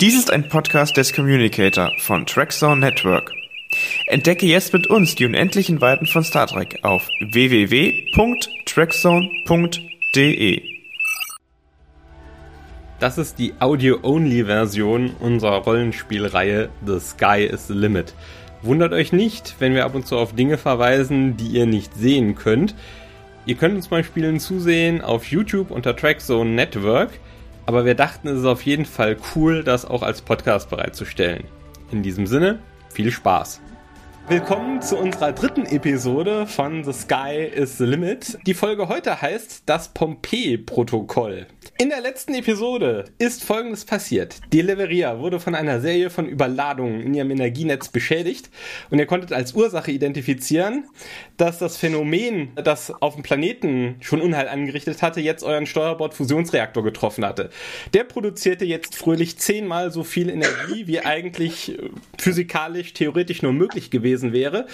Dies ist ein Podcast des Communicator von Trackzone Network. Entdecke jetzt mit uns die unendlichen Weiten von Star Trek auf www.trackzone.de. Das ist die Audio-Only-Version unserer Rollenspielreihe The Sky is the Limit. Wundert euch nicht, wenn wir ab und zu auf Dinge verweisen, die ihr nicht sehen könnt. Ihr könnt uns beim Spielen zusehen auf YouTube unter Trackzone Network, aber wir dachten, es ist auf jeden Fall cool, das auch als Podcast bereitzustellen. In diesem Sinne, viel Spaß! Willkommen zu unserer dritten Episode von The Sky is the Limit. Die Folge heute heißt das Pompeii-Protokoll. In der letzten Episode ist Folgendes passiert. Die Leveria wurde von einer Serie von Überladungen in ihrem Energienetz beschädigt und ihr konntet als Ursache identifizieren, dass das Phänomen, das auf dem Planeten schon Unheil angerichtet hatte, jetzt euren Steuerbord-Fusionsreaktor getroffen hatte. Der produzierte jetzt fröhlich zehnmal so viel Energie, wie eigentlich äh, physikalisch, theoretisch nur möglich gewesen wäre.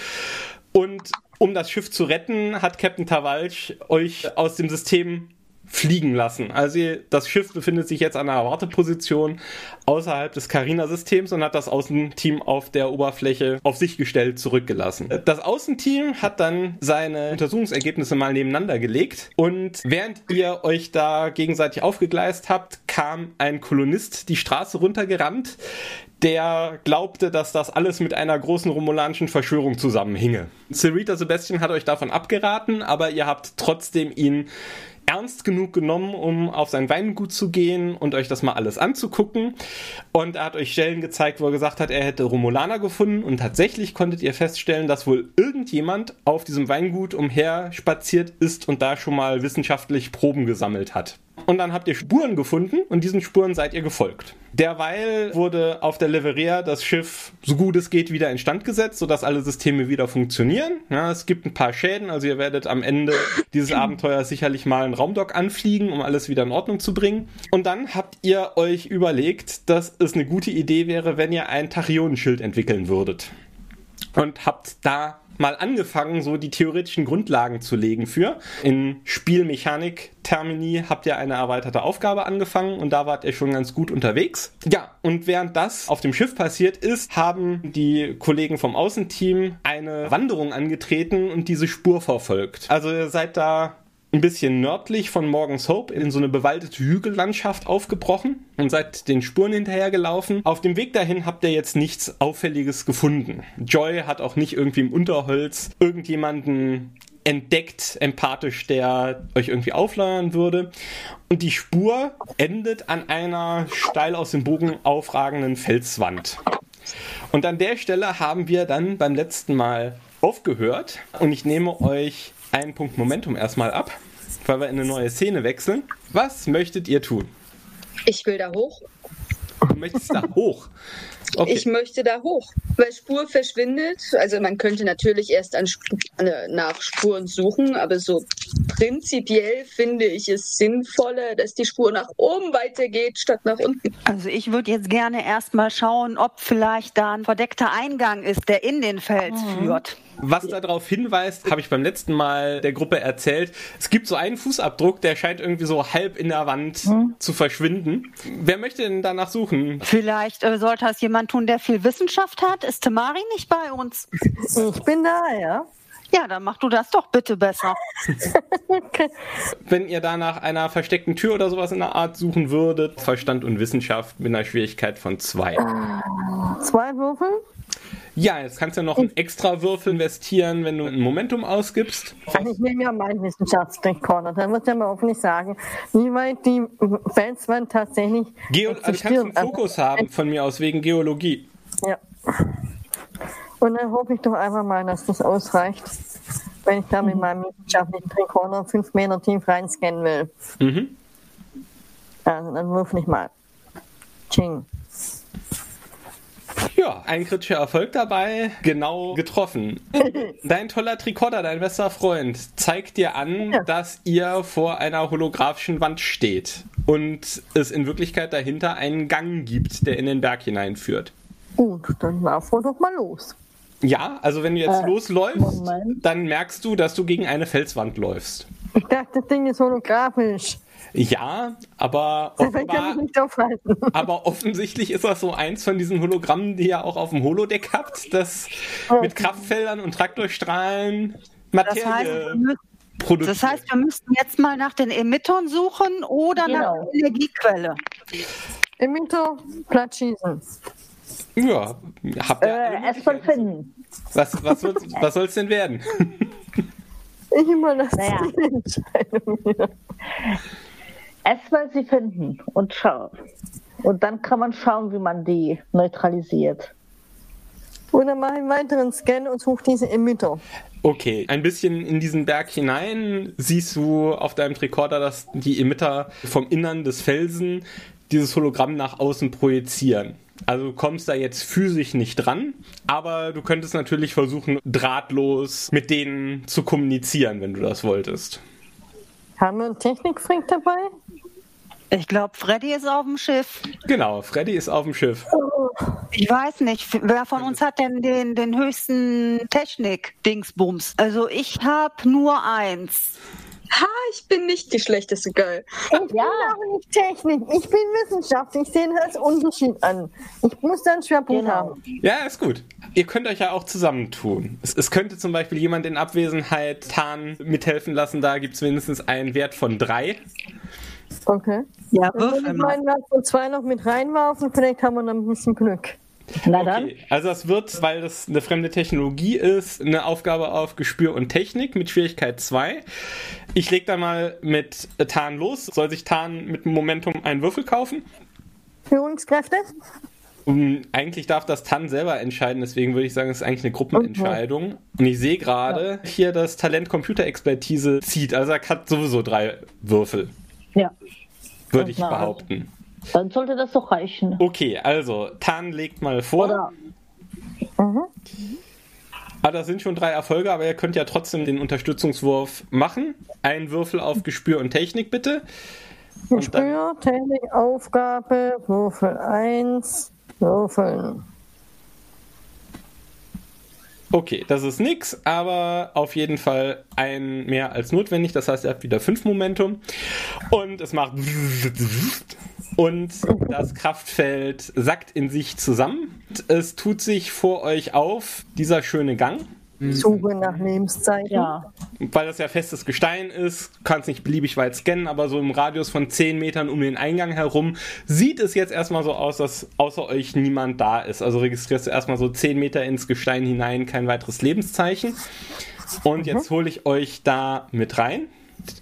Und um das Schiff zu retten, hat Captain Tavalch euch aus dem System fliegen lassen. Also das Schiff befindet sich jetzt an einer Warteposition außerhalb des Carina-Systems und hat das Außenteam auf der Oberfläche auf sich gestellt zurückgelassen. Das Außenteam hat dann seine Untersuchungsergebnisse mal nebeneinander gelegt und während ihr euch da gegenseitig aufgegleist habt, kam ein Kolonist die Straße runtergerannt, der glaubte, dass das alles mit einer großen romulanischen Verschwörung zusammenhinge. Cerita Sebastian hat euch davon abgeraten, aber ihr habt trotzdem ihn ernst genug genommen, um auf sein Weingut zu gehen und euch das mal alles anzugucken. Und er hat euch Stellen gezeigt, wo er gesagt hat, er hätte Romulaner gefunden. Und tatsächlich konntet ihr feststellen, dass wohl irgendjemand auf diesem Weingut umherspaziert ist und da schon mal wissenschaftlich Proben gesammelt hat. Und dann habt ihr Spuren gefunden und diesen Spuren seid ihr gefolgt. Derweil wurde auf der Leveria das Schiff so gut es geht wieder instand gesetzt, sodass alle Systeme wieder funktionieren. Ja, es gibt ein paar Schäden, also ihr werdet am Ende dieses Abenteuers sicherlich mal einen Raumdock anfliegen, um alles wieder in Ordnung zu bringen. Und dann habt ihr euch überlegt, dass es eine gute Idee wäre, wenn ihr ein Tachionenschild entwickeln würdet. Und habt da mal angefangen, so die theoretischen Grundlagen zu legen für. In Spielmechanik-Termini habt ihr eine erweiterte Aufgabe angefangen und da wart ihr schon ganz gut unterwegs. Ja, und während das auf dem Schiff passiert ist, haben die Kollegen vom Außenteam eine Wanderung angetreten und diese Spur verfolgt. Also ihr seid da ein bisschen nördlich von Morgan's Hope in so eine bewaldete Hügellandschaft aufgebrochen und seid den Spuren hinterhergelaufen. Auf dem Weg dahin habt ihr jetzt nichts Auffälliges gefunden. Joy hat auch nicht irgendwie im Unterholz irgendjemanden entdeckt, empathisch, der euch irgendwie aufleuern würde. Und die Spur endet an einer steil aus dem Bogen aufragenden Felswand. Und an der Stelle haben wir dann beim letzten Mal aufgehört und ich nehme euch einen Punkt Momentum erstmal ab, weil wir in eine neue Szene wechseln. Was möchtet ihr tun? Ich will da hoch. Du möchtest da hoch. Okay. Ich möchte da hoch, weil Spur verschwindet. Also man könnte natürlich erst an Sp nach Spuren suchen, aber so prinzipiell finde ich es sinnvoller, dass die Spur nach oben weitergeht, statt nach unten. Also ich würde jetzt gerne erstmal schauen, ob vielleicht da ein verdeckter Eingang ist, der in den Fels mhm. führt. Was darauf hinweist, habe ich beim letzten Mal der Gruppe erzählt. Es gibt so einen Fußabdruck, der scheint irgendwie so halb in der Wand hm. zu verschwinden. Wer möchte denn danach suchen? Vielleicht äh, sollte es jemand tun, der viel Wissenschaft hat. Ist Tamari nicht bei uns? Ich bin da, ja. Ja, dann mach du das doch bitte besser. okay. Wenn ihr da nach einer versteckten Tür oder sowas in der Art suchen würdet, Verstand und Wissenschaft mit einer Schwierigkeit von zwei. Zwei Würfel? Ja, jetzt kannst du ja noch einen extra Würfel investieren, wenn du ein Momentum ausgibst. Also ich nehme ja meinen Wissenschaftsrekorder. Da muss ich auch nicht sagen, wie weit die Felswand tatsächlich. Geo also kannst einen Fokus haben von mir aus wegen Geologie. Ja. Und dann hoffe ich doch einfach mal, dass das ausreicht, wenn ich da mit mhm. meinem wissenschaftlichen Rekorder fünf Meter tief reinscannen will. Mhm. Also dann würfel ich mal. Ching. Ja, ein kritischer Erfolg dabei, genau getroffen. Dein toller Tricorder, dein bester Freund, zeigt dir an, ja. dass ihr vor einer holographischen Wand steht und es in Wirklichkeit dahinter einen Gang gibt, der in den Berg hineinführt. Gut, dann laufen wir doch mal los. Ja, also wenn du jetzt äh, losläufst, Moment. dann merkst du, dass du gegen eine Felswand läufst. Ich dachte, das Ding ist holographisch. Ja, aber offenbar, aber offensichtlich ist das so eins von diesen Hologrammen, die ihr auch auf dem Holodeck habt, das okay. mit Kraftfeldern und Traktorstrahlen Materie das heißt, Das heißt, wir müssten jetzt mal nach den Emittern suchen oder genau. nach der Energiequelle. Emitter, platt schießen. Ja, habt ihr äh, erstmal finden. Was, was, was soll es denn werden? ich überlasse naja. die Entscheidung hier. Erstmal sie finden und schauen. Und dann kann man schauen, wie man die neutralisiert. Oder mache einen weiteren Scan und suche diese Emitter. Okay, ein bisschen in diesen Berg hinein siehst du auf deinem Tricorder, dass die Emitter vom Innern des Felsen dieses Hologramm nach außen projizieren. Also du kommst da jetzt physisch nicht dran, aber du könntest natürlich versuchen, drahtlos mit denen zu kommunizieren, wenn du das wolltest. Haben wir einen Technikfreak dabei? Ich glaube, Freddy ist auf dem Schiff. Genau, Freddy ist auf dem Schiff. Ich weiß nicht, wer von uns hat denn den, den höchsten Technik-Dingsbums? Also ich habe nur eins. Ha, ich bin nicht die schlechteste Geil. Ich ja. bin auch nicht Technik. Ich bin Wissenschaft. Ich sehe das als Unterschied an. Ich muss da einen Schwerpunkt genau. haben. Ja, ist gut. Ihr könnt euch ja auch zusammentun. Es, es könnte zum Beispiel jemand in Abwesenheit Tarn mithelfen lassen. Da gibt es mindestens einen Wert von drei. Okay. Ja, Dann würde ich meinen von zwei noch mit reinwerfen. Vielleicht haben wir dann ein bisschen Glück. Na dann. Okay. Also das wird, weil das eine fremde Technologie ist, eine Aufgabe auf Gespür und Technik mit Schwierigkeit 2. Ich leg da mal mit Tarn los. Soll sich Tarn mit Momentum einen Würfel kaufen? Führungskräfte? Um, eigentlich darf das Tan selber entscheiden, deswegen würde ich sagen, es ist eigentlich eine Gruppenentscheidung. Und ich sehe gerade ja. hier, dass Talent Computerexpertise zieht. Also er hat sowieso drei Würfel. Ja. Würde ich behaupten. Dann sollte das doch reichen. Okay, also Tan legt mal vor. Oder. Mhm. Ah, das sind schon drei Erfolge, aber ihr könnt ja trotzdem den Unterstützungswurf machen. Ein Würfel auf Gespür und Technik, bitte. Gespür, Technik, Aufgabe, Würfel 1, Würfeln. Okay, das ist nix, aber auf jeden Fall ein mehr als notwendig. Das heißt, ihr habt wieder fünf Momentum. Und es macht. Und das Kraftfeld sackt in sich zusammen. Es tut sich vor euch auf dieser schöne Gang. Mhm. Suche nach Lebenszeichen. Ja. Weil das ja festes Gestein ist, kann es nicht beliebig weit scannen, aber so im Radius von 10 Metern um den Eingang herum sieht es jetzt erstmal so aus, dass außer euch niemand da ist. Also registrierst du erstmal so 10 Meter ins Gestein hinein kein weiteres Lebenszeichen. Und jetzt mhm. hole ich euch da mit rein.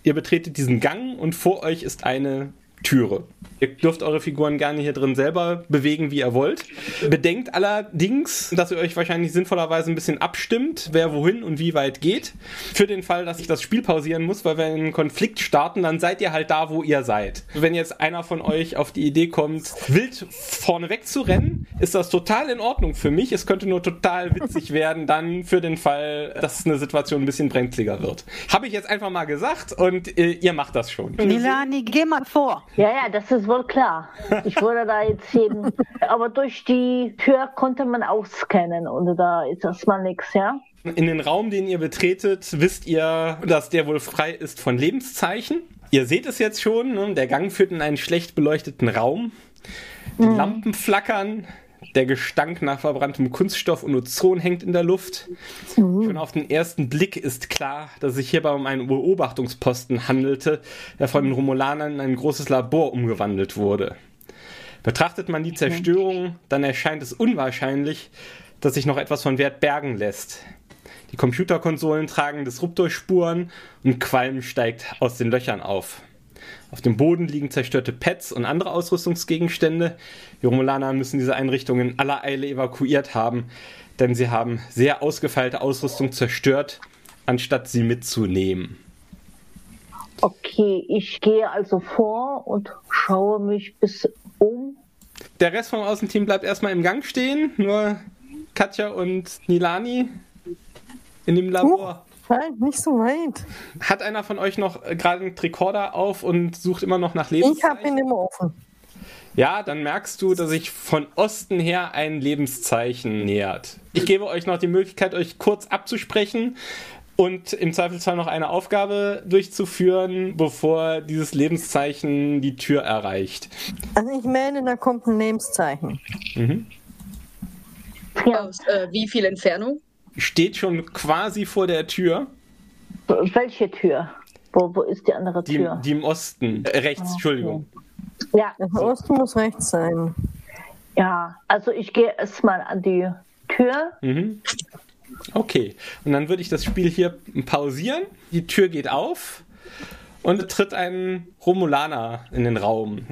Ihr betretet diesen Gang und vor euch ist eine Türe. Ihr dürft eure Figuren gerne hier drin selber bewegen, wie ihr wollt. Bedenkt allerdings, dass ihr euch wahrscheinlich sinnvollerweise ein bisschen abstimmt, wer wohin und wie weit geht. Für den Fall, dass ich das Spiel pausieren muss, weil wir einen Konflikt starten, dann seid ihr halt da, wo ihr seid. Wenn jetzt einer von euch auf die Idee kommt, wild vorne weg zu rennen, ist das total in Ordnung für mich. Es könnte nur total witzig werden, dann für den Fall, dass eine Situation ein bisschen brenzliger wird. Habe ich jetzt einfach mal gesagt und äh, ihr macht das schon. Milani, geh mal vor. Ja, ja, das ist wohl klar. Ich würde da jetzt eben, aber durch die Tür konnte man auch scannen und da ist erstmal nichts, ja? In den Raum, den ihr betretet, wisst ihr, dass der wohl frei ist von Lebenszeichen. Ihr seht es jetzt schon, ne? der Gang führt in einen schlecht beleuchteten Raum. Die mhm. Lampen flackern, der Gestank nach verbranntem Kunststoff und Ozon hängt in der Luft. Mhm. Schon auf den ersten Blick ist klar, dass es sich hierbei um einen Beobachtungsposten handelte, der von den Romulanern in ein großes Labor umgewandelt wurde. Betrachtet man die Zerstörung, dann erscheint es unwahrscheinlich, dass sich noch etwas von Wert bergen lässt. Die Computerkonsolen tragen Disruptorspuren und Qualm steigt aus den Löchern auf. Auf dem Boden liegen zerstörte Pets und andere Ausrüstungsgegenstände. Die Romulaner müssen diese Einrichtungen in aller Eile evakuiert haben, denn sie haben sehr ausgefeilte Ausrüstung zerstört, anstatt sie mitzunehmen. Okay, ich gehe also vor und schaue mich bis um. Der Rest vom Außenteam bleibt erstmal im Gang stehen, nur Katja und Nilani in dem Labor. Nein, nicht so weit. Hat einer von euch noch äh, gerade einen Tricorder auf und sucht immer noch nach Lebenszeichen? Ich habe ihn immer offen. Ja, dann merkst du, dass sich von Osten her ein Lebenszeichen nähert. Ich gebe euch noch die Möglichkeit, euch kurz abzusprechen. und im Zweifelsfall noch eine Aufgabe durchzuführen, bevor dieses Lebenszeichen die Tür erreicht. Also ich meine, da kommt ein Lebenszeichen. Mhm. Ja. Aus äh, wie viel Entfernung? Steht schon quasi vor der Tür. Welche Tür? Wo, wo ist die andere Tür? Die, die im Osten. Äh, rechts, okay. Entschuldigung. Ja. Der Osten muss rechts sein. Ja, also ich gehe erstmal an die Tür. Mhm. Okay, und dann würde ich das Spiel hier pausieren. Die Tür geht auf und tritt ein Romulaner in den Raum.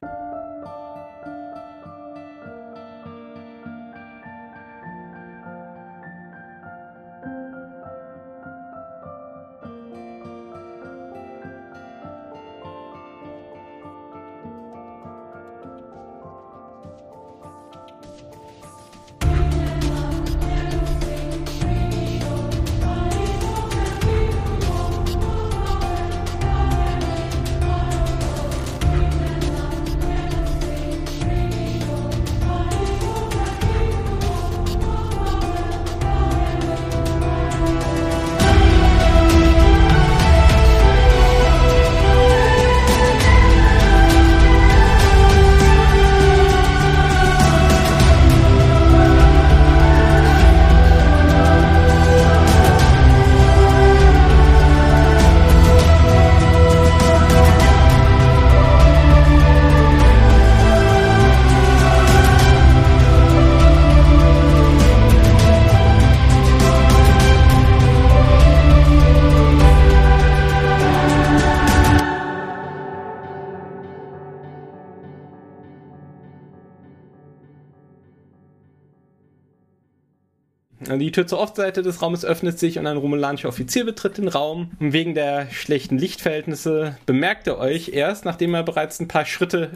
Tür zur Ostseite des Raumes öffnet sich und ein romulanischer Offizier betritt den Raum. Wegen der schlechten Lichtverhältnisse bemerkt er euch erst, nachdem er bereits ein paar Schritte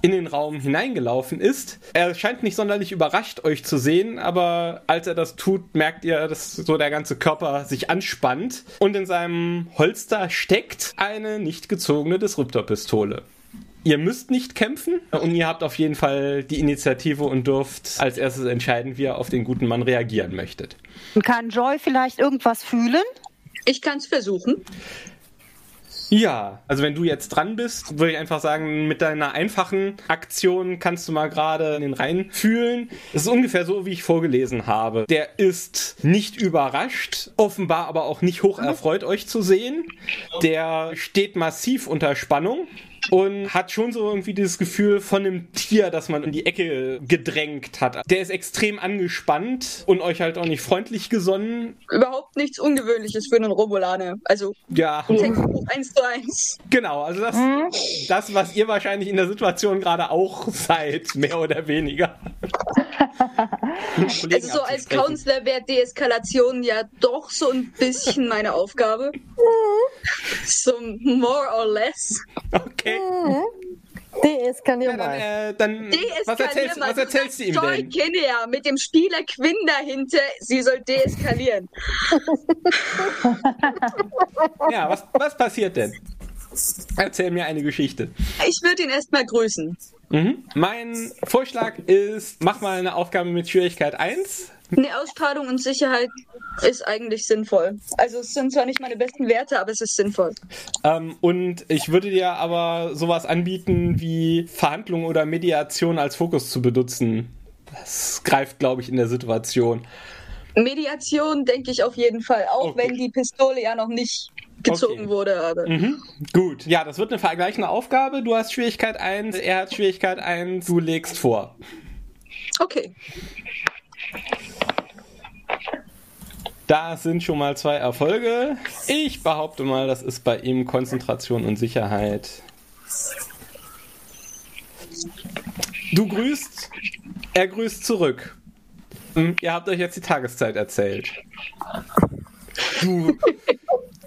in den Raum hineingelaufen ist. Er scheint nicht sonderlich überrascht, euch zu sehen, aber als er das tut, merkt ihr, dass so der ganze Körper sich anspannt und in seinem Holster steckt eine nicht gezogene Disruptorpistole. Ihr müsst nicht kämpfen und ihr habt auf jeden Fall die Initiative und dürft als erstes entscheiden, wie ihr auf den guten Mann reagieren möchtet. Kann Joy vielleicht irgendwas fühlen? Ich kann es versuchen. Ja, also wenn du jetzt dran bist, würde ich einfach sagen, mit deiner einfachen Aktion kannst du mal gerade in den Reihen fühlen. Das ist ungefähr so, wie ich vorgelesen habe. Der ist nicht überrascht, offenbar aber auch nicht hoch erfreut, euch zu sehen. Der steht massiv unter Spannung und hat schon so irgendwie dieses Gefühl von einem Tier, das man in die Ecke gedrängt hat. Der ist extrem angespannt und euch halt auch nicht freundlich gesonnen. Überhaupt nichts Ungewöhnliches für einen Romulaner. Also ja. eins zu eins. Genau, also das, mhm. das, was ihr wahrscheinlich in der Situation gerade auch seid, mehr oder weniger. also so als Counselor wäre Deeskalation ja doch so ein bisschen meine Aufgabe. so more or less. Okay. Mhm. Deeskalier ja, dann, äh, dann was erzählst, was erzählst du ihm Joy denn? Kinnear mit dem Spieler Quinn dahinter, sie soll deeskalieren. ja, was, was passiert denn? Erzähl mir eine Geschichte. Ich würde ihn erstmal grüßen. Mhm. Mein Vorschlag ist, mach mal eine Aufgabe mit Schwierigkeit 1. Eine Ausstrahlung und Sicherheit ist eigentlich sinnvoll. Also es sind zwar nicht meine besten Werte, aber es ist sinnvoll. Ähm, und ich würde dir aber sowas anbieten wie Verhandlung oder Mediation als Fokus zu benutzen. Das greift, glaube ich, in der Situation. Mediation denke ich auf jeden Fall, auch okay. wenn die Pistole ja noch nicht gezogen okay. wurde. Aber. Mhm. Gut, ja, das wird eine vergleichende Aufgabe. Du hast Schwierigkeit 1, er hat Schwierigkeit 1, du legst vor. Okay. Da sind schon mal zwei Erfolge. Ich behaupte mal, das ist bei ihm Konzentration und Sicherheit. Du grüßt, er grüßt zurück. Hm, ihr habt euch jetzt die Tageszeit erzählt. Du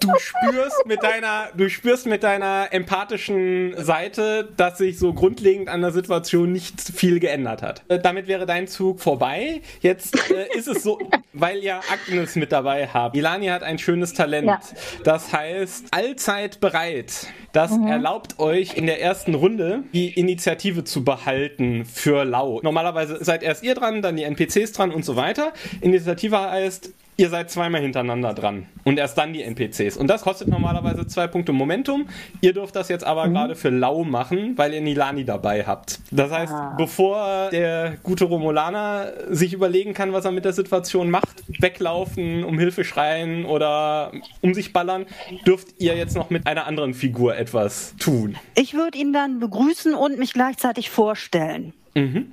du spürst mit deiner, du spürst mit deiner empathischen Seite, dass sich so grundlegend an der Situation nicht viel geändert hat. Äh, damit wäre dein Zug vorbei. Jetzt äh, ist es so, weil ihr Agnes mit dabei habt. Ilani hat ein schönes Talent. Ja. Das heißt, allzeit bereit. Das mhm. erlaubt euch in der ersten Runde die Initiative zu behalten für Lau. Normalerweise seid erst ihr dran, dann die NPCs dran und so weiter. Initiative heißt, Ihr seid zweimal hintereinander dran und erst dann die NPCs. Und das kostet normalerweise zwei Punkte Momentum. Ihr dürft das jetzt aber mhm. gerade für lau machen, weil ihr Nilani dabei habt. Das heißt, ah. bevor der gute Romulaner sich überlegen kann, was er mit der Situation macht, weglaufen, um Hilfe schreien oder um sich ballern, dürft ihr jetzt noch mit einer anderen Figur etwas tun. Ich würde ihn dann begrüßen und mich gleichzeitig vorstellen. Mhm.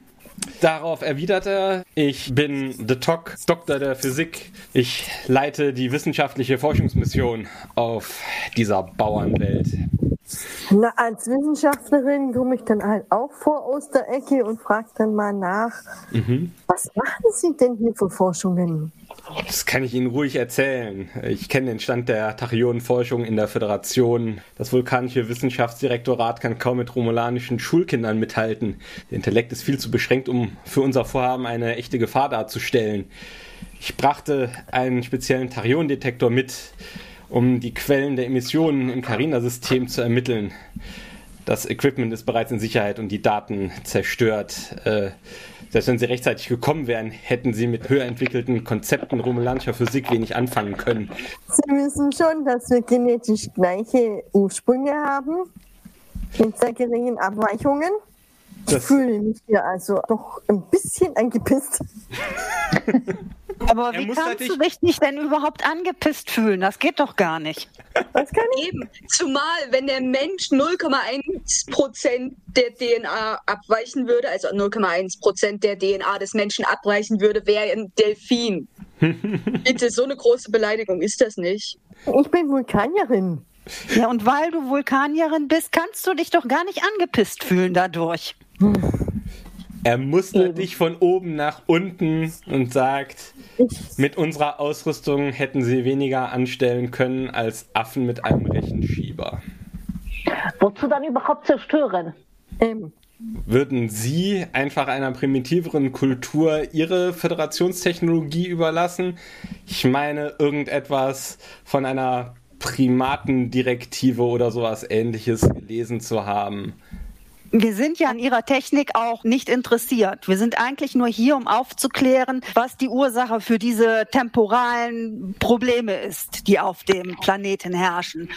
Darauf erwidert er, ich bin The Tok, Doktor der Physik. Ich leite die wissenschaftliche Forschungsmission auf dieser Bauernwelt. Na, als Wissenschaftlerin komme ich dann halt auch vor aus der Ecke und frage dann mal nach, mhm. was machen Sie denn hier für Forschungen? Das kann ich Ihnen ruhig erzählen. Ich kenne den Stand der Tachionenforschung in der Föderation. Das vulkanische Wissenschaftsdirektorat kann kaum mit romulanischen Schulkindern mithalten. Der Intellekt ist viel zu beschränkt, um für unser Vorhaben eine echte Gefahr darzustellen. Ich brachte einen speziellen Tachionendetektor mit, um die Quellen der Emissionen im Carina-System zu ermitteln. Das Equipment ist bereits in Sicherheit und die Daten zerstört. Äh, selbst wenn sie rechtzeitig gekommen wären, hätten sie mit höher entwickelten Konzepten romulanischer Physik wenig anfangen können. Sie wissen schon, dass wir genetisch gleiche Ursprünge haben, mit sehr geringen Abweichungen. Ich fühle mich hier also doch ein bisschen angepisst. Aber wie kannst du dich nicht denn überhaupt angepisst fühlen? Das geht doch gar nicht. Das kann eben. Zumal, wenn der Mensch 0,1% der DNA abweichen würde, also 0,1% der DNA des Menschen abweichen würde, wäre ein Delfin. Bitte, so eine große Beleidigung ist das nicht. Ich bin Vulkanierin. Ja, und weil du Vulkanierin bist, kannst du dich doch gar nicht angepisst fühlen dadurch. Er mustert dich von oben nach unten und sagt, mit unserer Ausrüstung hätten sie weniger anstellen können als Affen mit einem Rechenschieber. Wozu dann überhaupt zerstören? Ähm. Würden Sie einfach einer primitiveren Kultur Ihre Föderationstechnologie überlassen? Ich meine, irgendetwas von einer Primatendirektive oder sowas ähnliches gelesen zu haben. Wir sind ja an ihrer Technik auch nicht interessiert. Wir sind eigentlich nur hier, um aufzuklären, was die Ursache für diese temporalen Probleme ist, die auf dem Planeten herrschen.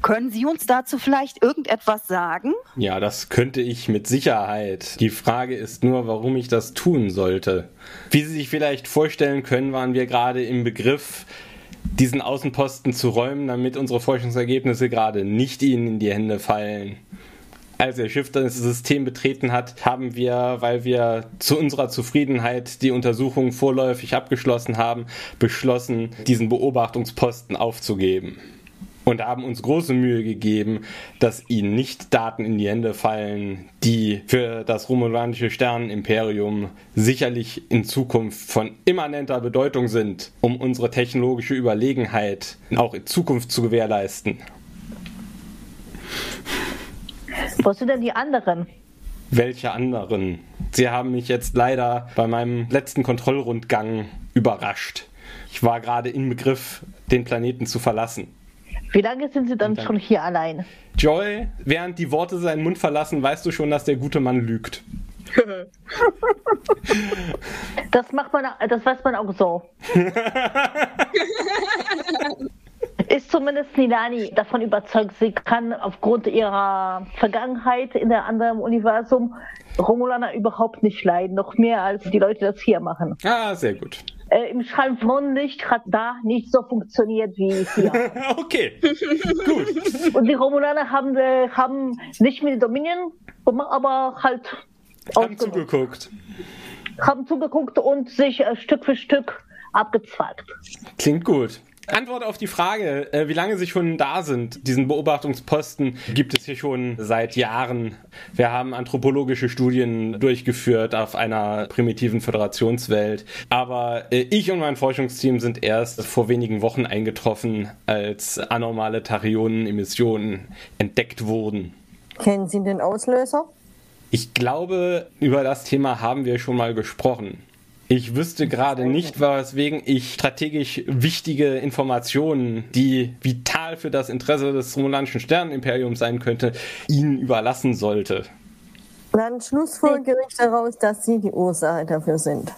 Können Sie uns dazu vielleicht irgendetwas sagen? Ja, das könnte ich mit Sicherheit. Die Frage ist nur, warum ich das tun sollte. Wie Sie sich vielleicht vorstellen können, waren wir gerade im Begriff, diesen Außenposten zu räumen, damit unsere Forschungsergebnisse gerade nicht Ihnen in die Hände fallen als er Schiff das System betreten hat, haben wir, weil wir zu unserer Zufriedenheit die Untersuchung vorläufig abgeschlossen haben, beschlossen, diesen Beobachtungsposten aufzugeben. Und haben uns große Mühe gegeben, dass ihnen nicht Daten in die Hände fallen, die für das romulanische Sternenimperium sicherlich in Zukunft von immanenter Bedeutung sind, um unsere technologische Überlegenheit auch in Zukunft zu gewährleisten. Wo sind denn die anderen? Welche anderen? Sie haben mich jetzt leider bei meinem letzten Kontrollrundgang überrascht. Ich war gerade im Begriff, den Planeten zu verlassen. Wie lange sind Sie dann, dann schon hier allein? Joy, während die Worte seinen Mund verlassen, weißt du schon, dass der gute Mann lügt. das macht man, das weiß man auch so. ist zumindest Nilani davon überzeugt, sie kann aufgrund ihrer Vergangenheit in der anderen Universum Romulaner überhaupt nicht leiden, noch mehr als die Leute das hier machen. Ah, sehr gut. Äh, Im Schallmonlicht hat da nicht so funktioniert wie hier. okay, gut. Und die Romulaner haben, äh, haben nicht mit Dominion, aber halt haben zugeguckt. Haben zugeguckt und sich äh, Stück für Stück abgezweigt. Klingt gut. Antwort auf die Frage, äh, wie lange sie schon da sind. Diesen Beobachtungsposten gibt es hier schon seit Jahren. Wir haben anthropologische Studien durchgeführt auf einer primitiven Föderationswelt. Aber äh, ich und mein Forschungsteam sind erst vor wenigen Wochen eingetroffen, als anormale Tachyonen-Emissionen entdeckt wurden. Kennen Sie den Auslöser? Ich glaube, über das Thema haben wir schon mal gesprochen. Ich wüsste gerade nicht, weswegen ich strategisch wichtige Informationen, die vital für das Interesse des romulanischen Sternenimperiums sein könnte, Ihnen überlassen sollte. Dann schlussfolgere ich daraus, dass Sie die Ursache dafür sind.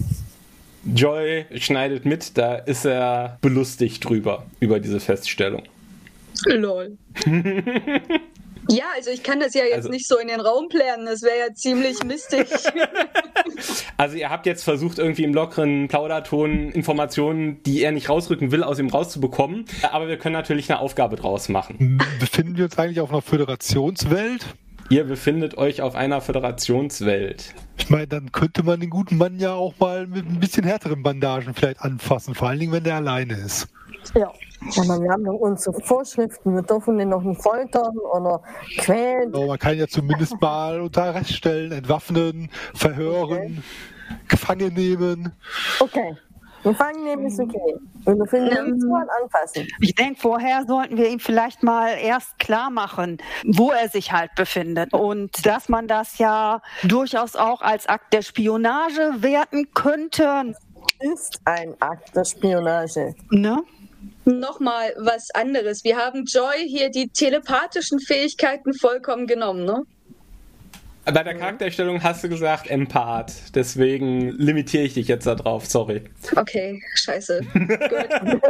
Joy schneidet mit, da ist er belustigt drüber, über diese Feststellung. Lol. Ja, also ich kann das ja jetzt also, nicht so in den Raum plären, das wäre ja ziemlich mistig. also ihr habt jetzt versucht, irgendwie im lockeren Plauderton Informationen, die er nicht rausrücken will, aus ihm rauszubekommen. Aber wir können natürlich eine Aufgabe draus machen. Befinden wir uns eigentlich auf einer Föderationswelt? Ihr befindet euch auf einer Föderationswelt. Ich meine, dann könnte man den guten Mann ja auch mal mit ein bisschen härteren Bandagen vielleicht anfassen, vor allen Dingen, wenn der alleine ist. Ja. Aber wir haben unsere Vorschriften, wir dürfen den noch nicht foltern oder quälen. Ja, man kann ja zumindest mal unter Arrest stellen, entwaffnen, verhören, okay. gefangen nehmen. Okay. Gefangen nehmen ist okay. Und wir finden ähm, mal anfassen. Ich denke, vorher sollten wir ihm vielleicht mal erst klar machen, wo er sich halt befindet. Und dass man das ja durchaus auch als Akt der Spionage werten könnte. Ist ein Akt der Spionage. Ne? Nochmal was anderes. Wir haben Joy hier die telepathischen Fähigkeiten vollkommen genommen, ne? Bei der Charakterstellung hast du gesagt Empath, deswegen limitiere ich dich jetzt darauf, sorry. Okay, scheiße.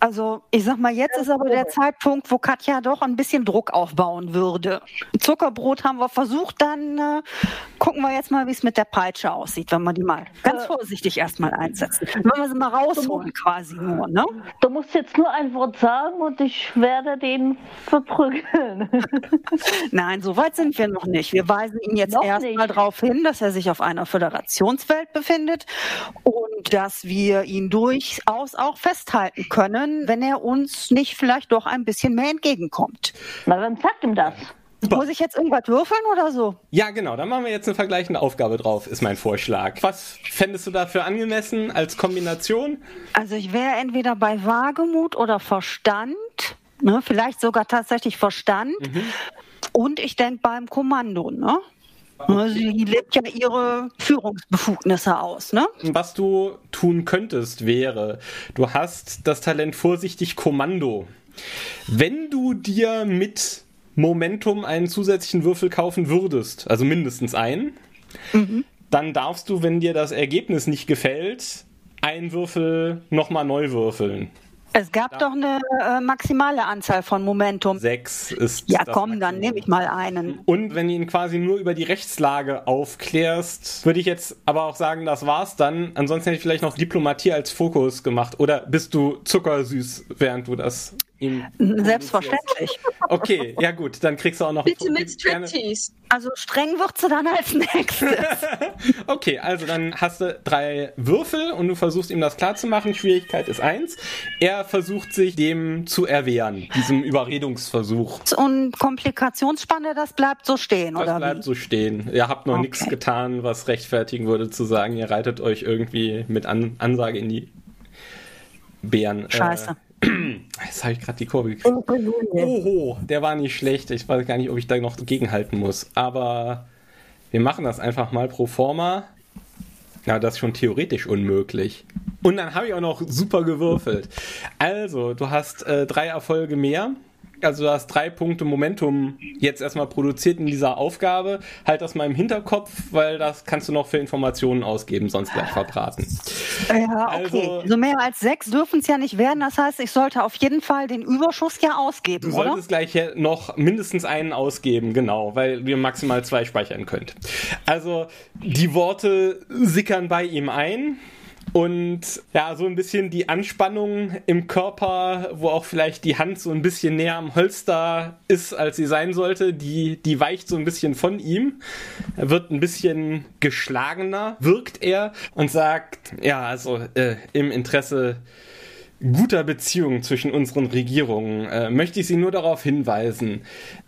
also ich sag mal, jetzt ist aber der Zeitpunkt, wo Katja doch ein bisschen Druck aufbauen würde. Zuckerbrot haben wir versucht, dann äh, gucken wir jetzt mal, wie es mit der Peitsche aussieht, wenn wir die mal ganz vorsichtig erstmal einsetzen. Wenn wir sie mal rausholen quasi nur, ne? Du musst jetzt nur ein Wort sagen und ich werde den verprügeln. Nein, so weit sind wir noch nicht. Wir weisen ihn jetzt erstmal darauf hin, dass er sich auf einer Föderationswelt befindet und dass wir ihn durchaus auch festhalten können, wenn er uns nicht vielleicht doch ein bisschen mehr entgegenkommt. Na, dann sagt ihm das. Super. Muss ich jetzt irgendwas würfeln oder so? Ja, genau. Dann machen wir jetzt eine vergleichende Aufgabe drauf, ist mein Vorschlag. Was fändest du dafür angemessen als Kombination? Also ich wäre entweder bei Wagemut oder Verstand. Ne, vielleicht sogar tatsächlich Verstand. Mhm. Und ich denke beim Kommando, ne? Sie lebt ja ihre Führungsbefugnisse aus, ne? Was du tun könntest, wäre, du hast das Talent vorsichtig Kommando. Wenn du dir mit Momentum einen zusätzlichen Würfel kaufen würdest, also mindestens einen, mhm. dann darfst du, wenn dir das Ergebnis nicht gefällt, einen Würfel nochmal neu würfeln. Es gab doch eine äh, maximale Anzahl von Momentum. Sechs ist. Ja, komm, Maximum. dann nehme ich mal einen. Und wenn du ihn quasi nur über die Rechtslage aufklärst, würde ich jetzt aber auch sagen, das war's dann. Ansonsten hätte ich vielleicht noch Diplomatie als Fokus gemacht. Oder bist du zuckersüß, während du das. Selbstverständlich. Okay, ja gut, dann kriegst du auch noch. Bitte mit Striptease. Also streng wird sie dann als nächstes. okay, also dann hast du drei Würfel und du versuchst ihm das klarzumachen. Schwierigkeit ist eins. Er versucht sich dem zu erwehren, diesem Überredungsversuch. Und Komplikationsspanne, das bleibt so stehen, das oder? Das bleibt wie? so stehen. Ihr habt noch okay. nichts getan, was rechtfertigen würde zu sagen, ihr reitet euch irgendwie mit An Ansage in die Bären. Äh, Scheiße. Äh, Jetzt habe ich gerade die Kurve gekriegt. Oho, der war nicht schlecht. Ich weiß gar nicht, ob ich da noch gegenhalten muss. Aber wir machen das einfach mal pro forma. Ja, das ist schon theoretisch unmöglich. Und dann habe ich auch noch super gewürfelt. Also, du hast äh, drei Erfolge mehr. Also du hast drei Punkte Momentum jetzt erstmal produziert in dieser Aufgabe. Halt das mal im Hinterkopf, weil das kannst du noch für Informationen ausgeben, sonst gleich verbraten. Ja, okay. Also, so mehr als sechs dürfen es ja nicht werden. Das heißt, ich sollte auf jeden Fall den Überschuss ja ausgeben, Du solltest gleich noch mindestens einen ausgeben, genau, weil ihr maximal zwei speichern könnt. Also die Worte sickern bei ihm ein und ja, so ein bisschen die Anspannung im Körper, wo auch vielleicht die Hand so ein bisschen näher am Holster ist, als sie sein sollte, die, die weicht so ein bisschen von ihm. Er wird ein bisschen geschlagener, wirkt er und sagt, ja, also äh, im Interesse guter Beziehung zwischen unseren Regierungen äh, möchte ich Sie nur darauf hinweisen.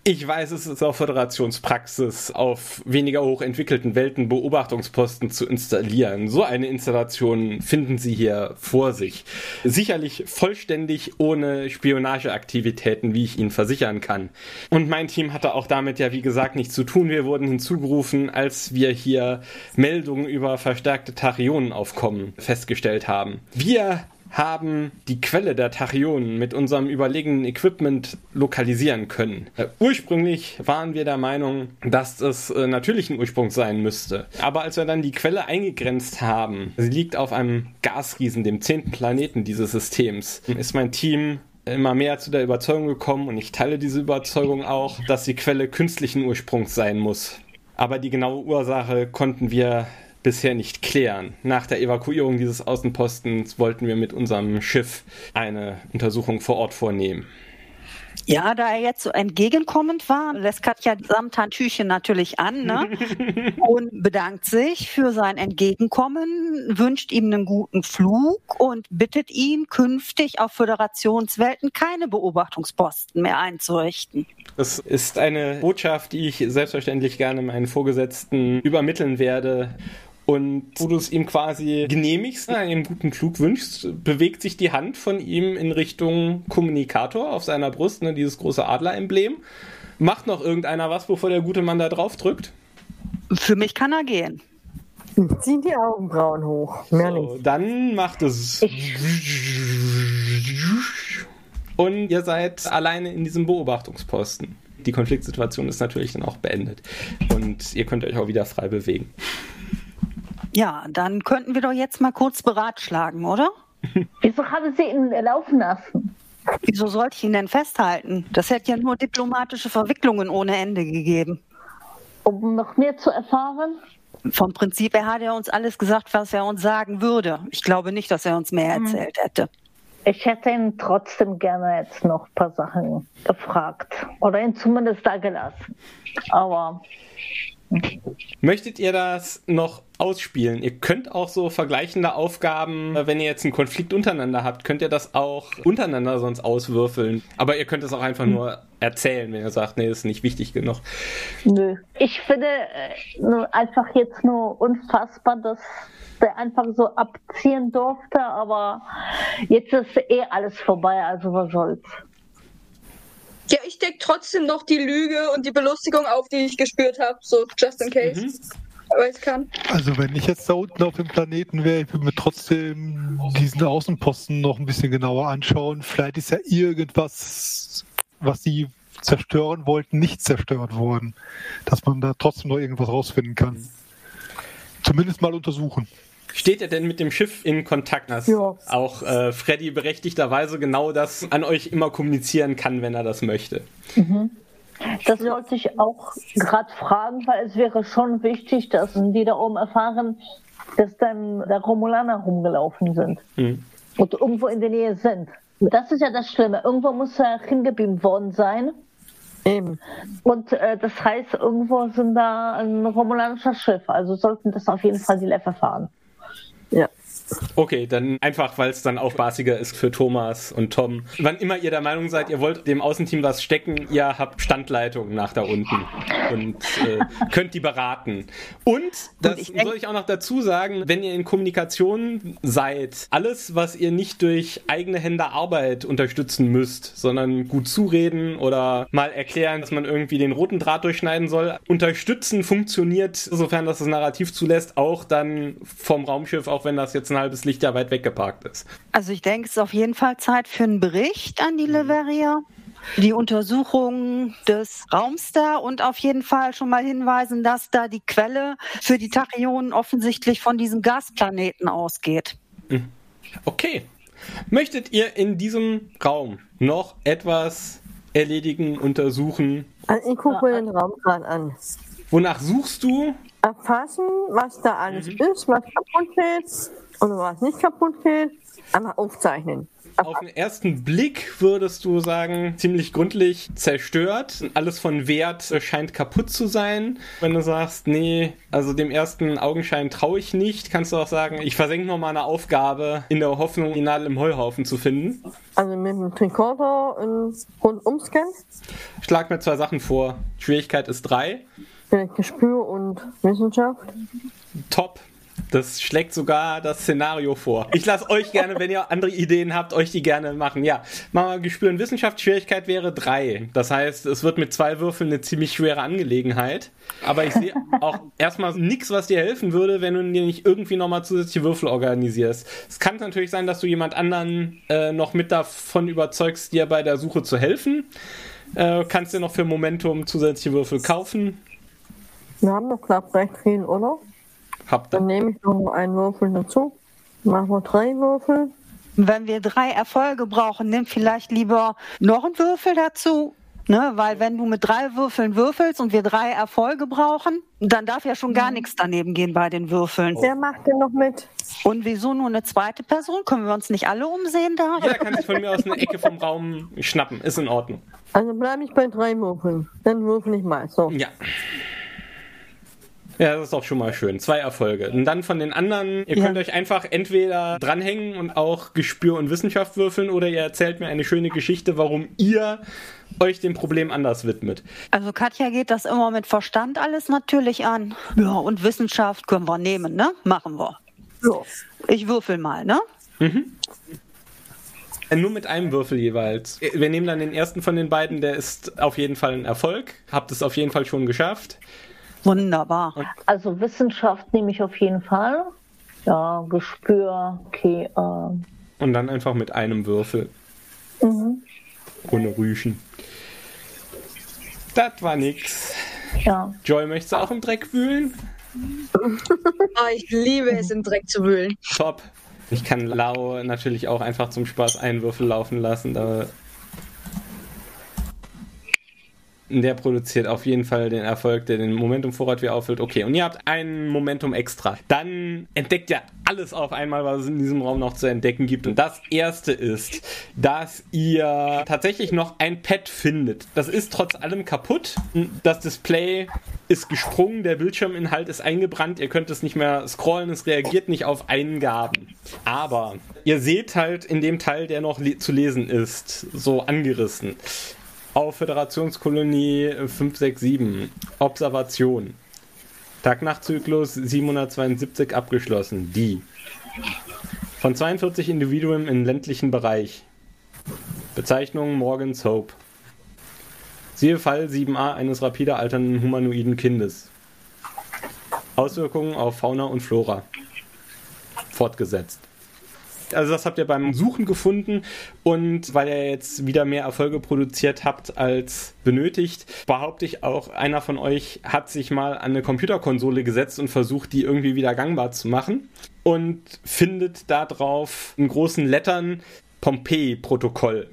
Ich weiß, es ist auch Föderationspraxis, auf weniger hochentwickelten Welten Beobachtungsposten zu installieren. So eine Installation finden Sie hier vor sich. Sicherlich vollständig ohne Spionageaktivitäten, wie ich Ihnen versichern kann. Und mein Team hatte auch damit ja, wie gesagt, nichts zu tun. Wir wurden hinzugerufen, als wir hier Meldungen über verstärkte Tachyonenaufkommen festgestellt haben. Wir haben die Quelle der Tachyonen mit unserem überlegenen Equipment lokalisieren können. Äh, ursprünglich waren wir der Meinung, dass es äh, natürlichen Ursprung sein müsste. Aber als wir dann die Quelle eingegrenzt haben, sie liegt auf einem Gasriesen, dem zehnten Planeten dieses Systems, ist mein Team immer mehr zu der Überzeugung gekommen und ich teile diese Überzeugung auch, dass die Quelle künstlichen Ursprungs sein muss. Aber die genaue Ursache konnten wir bisher nicht klären. Nach der Evakuierung dieses Außenpostens wollten wir mit unserem Schiff eine Untersuchung vor Ort vornehmen. Ja, da er jetzt so entgegenkommend war, lässt Katja Samthandtüchen natürlich an ne? und bedankt sich für sein Entgegenkommen, wünscht ihm einen guten Flug und bittet ihn, künftig auf Föderationswelten keine Beobachtungsposten mehr einzurichten. Das ist eine Botschaft, die ich selbstverständlich gerne meinen Vorgesetzten übermitteln werde und wo du es ihm quasi genehmigst, einen guten Flug wünschst, bewegt sich die Hand von ihm in Richtung Kommunikator auf seiner Brust, ne, dieses große Adleremblem. Macht noch irgendeiner was, bevor der gute Mann da drauf drückt? Für mich kann er gehen. Ziehen die Augenbrauen hoch. Mehr so, nicht. Dann macht es. Und ihr seid alleine in diesem Beobachtungsposten. Die Konfliktsituation ist natürlich dann auch beendet. Und ihr könnt euch auch wieder frei bewegen. Ja, dann könnten wir doch jetzt mal kurz beratschlagen, oder? Wieso haben Sie ihn laufen lassen? Wieso sollte ich ihn denn festhalten? Das hätte ja nur diplomatische Verwicklungen ohne Ende gegeben. Um noch mehr zu erfahren? Vom Prinzip her hat er uns alles gesagt, was er uns sagen würde. Ich glaube nicht, dass er uns mehr hm. erzählt hätte. Ich hätte ihn trotzdem gerne jetzt noch ein paar Sachen gefragt. Oder ihn zumindest da gelassen. Aber Möchtet ihr das noch ausspielen? Ihr könnt auch so vergleichende Aufgaben, wenn ihr jetzt einen Konflikt untereinander habt, könnt ihr das auch untereinander sonst auswürfeln. Aber ihr könnt es auch einfach nur erzählen, wenn ihr sagt, nee, das ist nicht wichtig genug. Nö. Ich finde äh, einfach jetzt nur unfassbar, dass der einfach so abziehen durfte, aber jetzt ist eh alles vorbei, also was soll's. Ja, ich decke trotzdem noch die Lüge und die Belustigung auf, die ich gespürt habe, so just in case. Mhm. Aber ich kann. Also wenn ich jetzt da unten auf dem Planeten wäre, ich würde mir trotzdem diesen Außenposten noch ein bisschen genauer anschauen. Vielleicht ist ja irgendwas, was sie zerstören wollten, nicht zerstört worden. Dass man da trotzdem noch irgendwas rausfinden kann. Zumindest mal untersuchen. Steht er denn mit dem Schiff in Kontakt, dass ja. auch äh, Freddy berechtigterweise genau das an euch immer kommunizieren kann, wenn er das möchte? Mhm. Das wollte ich auch gerade fragen, weil es wäre schon wichtig, dass die da oben erfahren, dass dann der Romulaner rumgelaufen sind mhm. und irgendwo in der Nähe sind. Das ist ja das Schlimme. Irgendwo muss er hingebeamt worden sein. Eben. Und äh, das heißt, irgendwo sind da ein romulanischer Schiff. Also sollten das auf jeden Fall die Leffe fahren. Okay, dann einfach, weil es dann auch spaßiger ist für Thomas und Tom. Wann immer ihr der Meinung seid, ihr wollt dem Außenteam was stecken, ihr habt Standleitung nach da unten und äh, könnt die beraten. Und, das und ich soll ich auch noch dazu sagen, wenn ihr in Kommunikation seid, alles, was ihr nicht durch eigene Hände Arbeit unterstützen müsst, sondern gut zureden oder mal erklären, dass man irgendwie den roten Draht durchschneiden soll, unterstützen funktioniert, sofern das das Narrativ zulässt, auch dann vom Raumschiff, auch wenn das jetzt ein halbes Lichtjahr weit weggeparkt ist. Also ich denke, es ist auf jeden Fall Zeit für einen Bericht an die Leveria. Die Untersuchung des Raums da und auf jeden Fall schon mal hinweisen, dass da die Quelle für die Tachyonen offensichtlich von diesem Gasplaneten ausgeht. Hm. Okay. Möchtet ihr in diesem Raum noch etwas erledigen, untersuchen? Also ich gucke mir den Raum gerade an. Wonach suchst du? Erfassen, was da alles mhm. ist, was kaputt ist und was nicht kaputt geht. Einmal aufzeichnen. Auf den ersten Blick würdest du sagen, ziemlich gründlich zerstört. Alles von Wert scheint kaputt zu sein. Wenn du sagst, nee, also dem ersten Augenschein traue ich nicht, kannst du auch sagen, ich versenke noch mal eine Aufgabe in der Hoffnung, die Nadel im Heuhaufen zu finden. Also mit dem Tricorder und Rundumscan? Schlag mir zwei Sachen vor. Schwierigkeit ist drei. Vielleicht Gespür und Wissenschaft. Top. Das schlägt sogar das Szenario vor. Ich lasse euch gerne, wenn ihr andere Ideen habt, euch die gerne machen. Ja, machen wir Gespür und Wissenschaft. Schwierigkeit wäre drei. Das heißt, es wird mit zwei Würfeln eine ziemlich schwere Angelegenheit. Aber ich sehe auch erstmal nichts, was dir helfen würde, wenn du dir nicht irgendwie nochmal zusätzliche Würfel organisierst. Es kann natürlich sein, dass du jemand anderen äh, noch mit davon überzeugst, dir bei der Suche zu helfen. Äh, kannst dir noch für Momentum zusätzliche Würfel kaufen. Wir haben noch knapp recht viel, oder? Habt Dann nehme ich noch einen Würfel dazu. Machen wir drei Würfel. Wenn wir drei Erfolge brauchen, nimm vielleicht lieber noch einen Würfel dazu. Ne, weil wenn du mit drei Würfeln würfelst und wir drei Erfolge brauchen, dann darf ja schon gar nichts daneben gehen bei den Würfeln. Wer macht denn noch mit? Und wieso nur eine zweite Person? Können wir uns nicht alle umsehen da? Jeder kann sich von mir aus eine Ecke vom Raum schnappen. Ist in Ordnung. Also bleibe ich bei drei Würfeln. Dann würfel ich mal. So. Ja. Ja, das ist doch schon mal schön. Zwei Erfolge. Und dann von den anderen, ihr Ja. könnt euch einfach entweder dranhängen und auch Gespür und Wissenschaft würfeln oder ihr erzählt mir eine schöne Geschichte, warum ihr euch dem Problem anders widmet. Also Katja geht das immer mit Verstand alles natürlich an. Ja, und Wissenschaft können wir nehmen, ne? Machen wir. So. Ich würfel mal, ne? Äh, Nur mit einem Würfel jeweils. Wir nehmen dann den ersten von den beiden, der ist auf jeden Fall ein Erfolg. Habt es auf jeden Fall schon geschafft. Wunderbar. Also Wissenschaft nehme ich auf jeden Fall. Ja, Gespür, okay. Äh, Und dann einfach mit einem Würfel. Ohne Rüschen. Das war nix. ja. Joy, möchtest du auch im Dreck wühlen? Ah, ich liebe es, im Dreck zu wühlen. Top. Ich kann Lau natürlich auch einfach zum Spaß einen Würfel laufen lassen. Da der produziert auf jeden Fall den Erfolg, der den Momentum-Vorrat wieder auffüllt. Okay, und ihr habt ein Momentum extra. Dann entdeckt ihr alles auf einmal, was es in diesem Raum noch zu entdecken gibt. Und das erste ist, dass ihr tatsächlich noch ein Pad findet. Das ist trotz allem kaputt. Das Display ist gesprungen, der Bildschirminhalt ist eingebrannt, ihr könnt es nicht mehr scrollen, es reagiert nicht auf Eingaben. Aber ihr seht halt in dem Teil, der noch le zu lesen ist, so angerissen. Auf Föderationskolonie 567. Observation. Tag-Nacht-Zyklus 772 abgeschlossen. Die. Von 42 Individuen im ländlichen Bereich. Bezeichnung Morgan's Hope. Siehe Fall 7a eines rapide alternden humanoiden Kindes. Auswirkungen auf Fauna und Flora. Fortgesetzt. Also das habt ihr beim Suchen gefunden und weil ihr jetzt wieder mehr Erfolge produziert habt als benötigt, behaupte ich auch, einer von euch hat sich mal an eine Computerkonsole gesetzt und versucht, die irgendwie wieder gangbar zu machen und findet da drauf in großen Lettern Pompeii-Protokoll.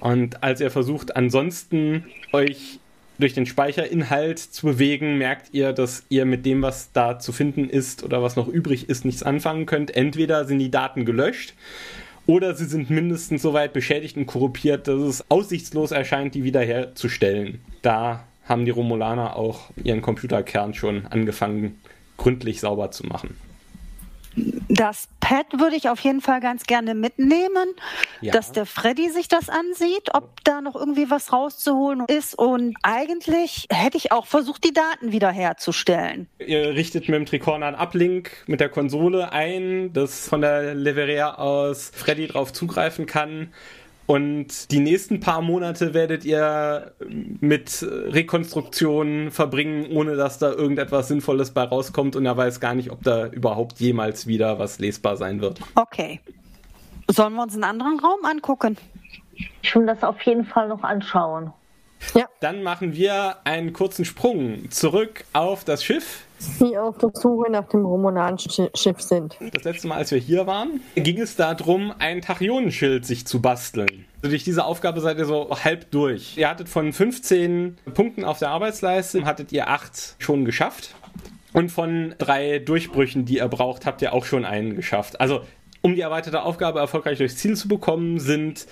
Und als ihr versucht, ansonsten euch durch den Speicherinhalt zu bewegen, merkt ihr, dass ihr mit dem, was da zu finden ist oder was noch übrig ist, nichts anfangen könnt. Entweder sind die Daten gelöscht oder sie sind mindestens so weit beschädigt und korruptiert, dass es aussichtslos erscheint, die wiederherzustellen. Da haben die Romulaner auch ihren Computerkern schon angefangen, gründlich sauber zu machen. Das Pad würde ich auf jeden Fall ganz gerne mitnehmen, Ja. dass der Freddy sich das ansieht, ob da noch irgendwie was rauszuholen ist. Und eigentlich hätte ich auch versucht, die Daten wiederherzustellen. Ihr richtet mit dem Tricorder einen Uplink mit der Konsole ein, dass von der Leveria aus Freddy drauf zugreifen kann. Und die nächsten paar Monate werdet ihr mit Rekonstruktionen verbringen, ohne dass da irgendetwas Sinnvolles bei rauskommt. Und er weiß gar nicht, ob da überhaupt jemals wieder was lesbar sein wird. Okay. Sollen wir uns einen anderen Raum angucken? Ich will das auf jeden Fall noch anschauen. Dann machen wir einen kurzen Sprung zurück auf das Schiff. Die auf der Suche nach dem romulanischen Schi- Schiff sind. Das letzte Mal, als wir hier waren, ging es darum, ein Tachionenschild sich zu basteln. Also durch diese Aufgabe seid ihr so halb durch. Ihr hattet von 15 Punkten auf der Arbeitsleiste, hattet ihr 8 schon geschafft. Und von drei Durchbrüchen, die ihr braucht, habt ihr auch schon einen geschafft. Also, um die erweiterte Aufgabe erfolgreich durchs Ziel zu bekommen, sind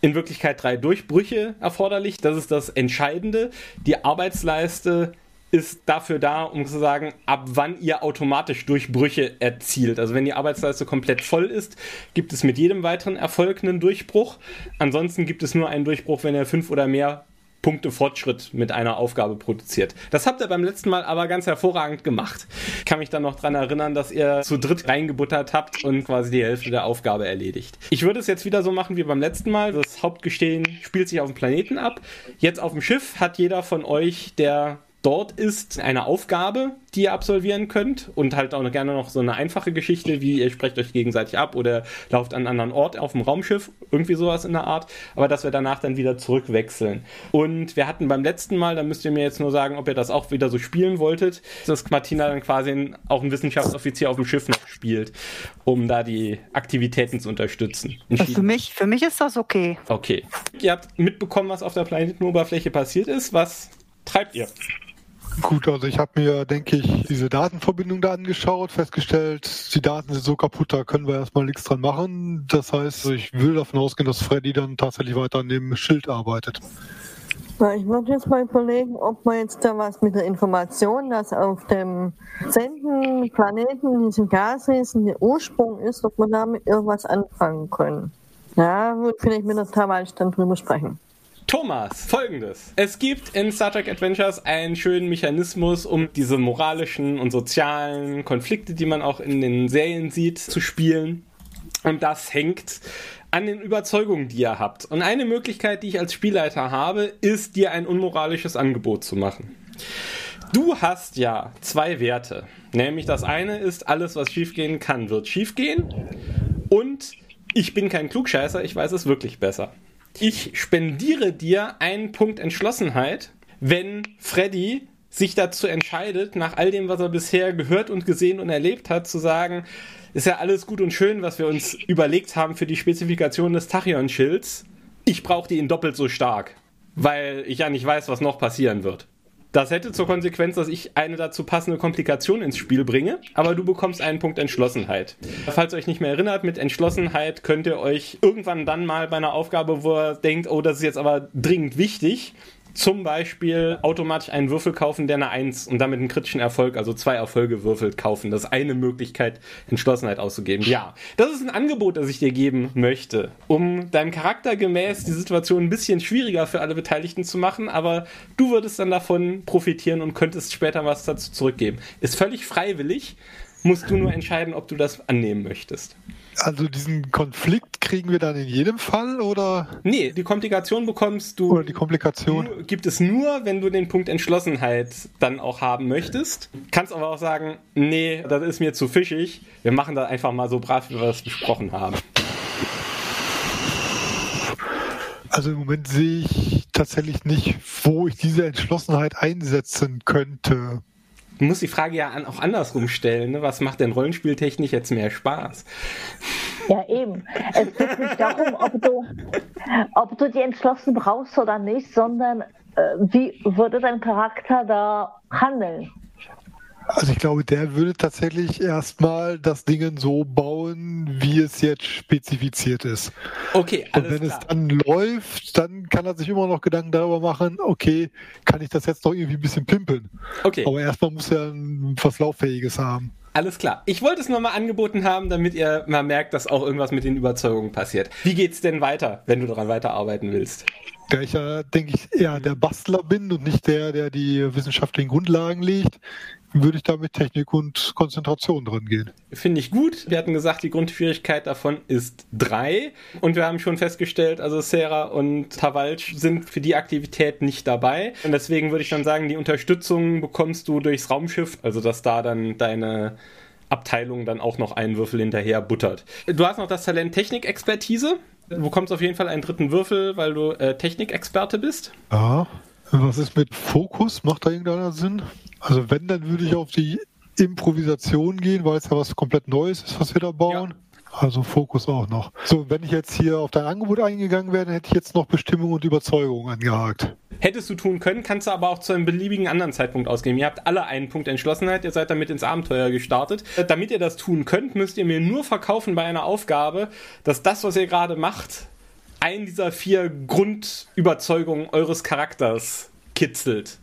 in Wirklichkeit drei Durchbrüche erforderlich. Das ist das Entscheidende. Die Arbeitsleiste ist dafür da, um zu sagen, ab wann ihr automatisch Durchbrüche erzielt. Also wenn die Arbeitsleiste komplett voll ist, gibt es mit jedem weiteren Erfolg einen Durchbruch. Ansonsten gibt es nur einen Durchbruch, wenn ihr fünf oder mehr Punkte Fortschritt mit einer Aufgabe produziert. Das habt ihr beim letzten Mal aber ganz hervorragend gemacht. Ich kann mich dann noch dran erinnern, dass ihr zu dritt reingebuttert habt und quasi die Hälfte der Aufgabe erledigt. Ich würde es jetzt wieder so machen wie beim letzten Mal. Das Hauptgestehen spielt sich auf dem Planeten ab. Jetzt auf dem Schiff hat jeder von euch, der dort ist eine Aufgabe, die ihr absolvieren könnt und halt auch gerne noch so eine einfache Geschichte, wie ihr sprecht euch gegenseitig ab oder lauft an einen anderen Ort auf dem Raumschiff, irgendwie sowas in der Art, aber dass wir danach dann wieder zurückwechseln. Und wir hatten beim letzten Mal, da müsst ihr mir jetzt nur sagen, ob ihr das auch wieder so spielen wolltet, dass Martina dann quasi auch einen Wissenschaftsoffizier auf dem Schiff noch spielt, um da die Aktivitäten zu unterstützen. Für mich, für mich ist das okay. Okay. Ihr habt mitbekommen, was auf der Planetenoberfläche passiert ist. Was treibt ihr? Gut, also ich habe mir, denke ich, diese Datenverbindung da angeschaut, festgestellt, die Daten sind so kaputt, da können wir erstmal nichts dran machen. Das heißt, ich will davon ausgehen, dass Freddy dann tatsächlich weiter an dem Schild arbeitet. Na, ich würde jetzt mal überlegen, ob man jetzt da was mit der Information, dass auf dem Senden Planeten diesem Gasriesen der Ursprung ist, ob man damit irgendwas anfangen können. Ja, würde vielleicht mit der Tawalsch dann drüber sprechen. Thomas, folgendes. Es gibt in Star Trek Adventures einen schönen Mechanismus, um diese moralischen und sozialen Konflikte, die man auch in den Serien sieht, zu spielen. Und das hängt an den Überzeugungen, die ihr habt. Und eine Möglichkeit, die ich als Spielleiter habe, ist dir ein unmoralisches Angebot zu machen. Du hast ja zwei Werte. Nämlich das eine ist, alles, was schiefgehen kann, wird schiefgehen. Und ich bin kein Klugscheißer, ich weiß es wirklich besser ich spendiere dir einen Punkt Entschlossenheit, wenn Freddy sich dazu entscheidet, nach all dem, was er bisher gehört und gesehen und erlebt hat, zu sagen, ist ja alles gut und schön, was wir uns überlegt haben für die Spezifikation des Tachyon-Schilds. Ich brauche die in doppelt so stark, weil ich ja nicht weiß, was noch passieren wird. Das hätte zur Konsequenz, dass ich eine dazu passende Komplikation ins Spiel bringe, aber du bekommst einen Punkt Entschlossenheit. Falls ihr euch nicht mehr erinnert, mit Entschlossenheit könnt ihr euch irgendwann dann mal bei einer Aufgabe, wo ihr denkt, oh, das ist jetzt aber dringend wichtig, zum Beispiel automatisch einen Würfel kaufen, der eine 1 und damit einen kritischen Erfolg, also zwei Erfolge würfelt, kaufen. Das ist eine Möglichkeit, Entschlossenheit auszugeben. Ja, das ist ein Angebot, das ich dir geben möchte, um deinem Charakter gemäß die Situation ein bisschen schwieriger für alle Beteiligten zu machen, aber du würdest dann davon profitieren und könntest später was dazu zurückgeben. Ist völlig freiwillig, musst du nur entscheiden, ob du das annehmen möchtest. Also diesen Konflikt kriegen wir dann in jedem Fall oder? Nee, die Komplikation bekommst du. Oder die Komplikation. Gibt es nur, wenn du den Punkt Entschlossenheit dann auch haben möchtest. Kannst aber auch sagen, nee, das ist mir zu fischig. Wir machen das einfach mal so brav, wie wir das besprochen haben. Also im Moment sehe ich tatsächlich nicht, wo ich diese Entschlossenheit einsetzen könnte. Du musst die Frage ja auch andersrum stellen. Ne? Was macht denn Rollenspieltechnik jetzt mehr Spaß? Ja, eben. Es geht nicht darum, ob du, ob du die entschlossen brauchst oder nicht, sondern äh, wie würde dein Charakter da handeln? Also ich glaube, der würde tatsächlich erstmal das Ding so bauen, wie es jetzt spezifiziert ist. Okay, alles Und wenn klar. es dann läuft, dann kann er sich immer noch Gedanken darüber machen, okay, kann ich das jetzt noch irgendwie ein bisschen pimpeln? Okay. Aber erstmal muss er was Lauffähiges haben. Alles klar. Ich wollte es nur mal angeboten haben, damit ihr mal merkt, dass auch irgendwas mit den Überzeugungen passiert. Wie geht's denn weiter, wenn du daran weiterarbeiten willst? Da ich ja, denke ich, eher der Bastler bin und nicht der, der die wissenschaftlichen Grundlagen legt, würde ich da mit Technik und Konzentration dran gehen. Finde ich gut. Wir hatten gesagt, die Grundschwierigkeit davon ist drei. Und wir haben schon festgestellt, also Sarah und Tavalch sind für die Aktivität nicht dabei. Und deswegen würde ich dann sagen, die Unterstützung bekommst du durchs Raumschiff, also dass da dann deine Abteilung dann auch noch einen Würfel hinterher buttert. Du hast noch das Talent Technikexpertise. Du bekommst auf jeden Fall einen dritten Würfel, weil du äh, Technikexperte bist. Ja. Was ist mit Fokus? Macht da irgendeiner Sinn? Also wenn, dann würde ich auf die Improvisation gehen, weil es ja was komplett Neues ist, was wir da bauen. Ja. Also Fokus auch noch. So, wenn ich jetzt hier auf dein Angebot eingegangen wäre, hätte ich jetzt noch Bestimmung und Überzeugung angehakt. Hättest du tun können, kannst du aber auch zu einem beliebigen anderen Zeitpunkt ausgeben. Ihr habt alle einen Punkt Entschlossenheit, ihr seid damit ins Abenteuer gestartet. Damit ihr das tun könnt, müsst ihr mir nur verkaufen bei einer Aufgabe, dass das, was ihr gerade macht, einen dieser vier Grundüberzeugungen eures Charakters kitzelt.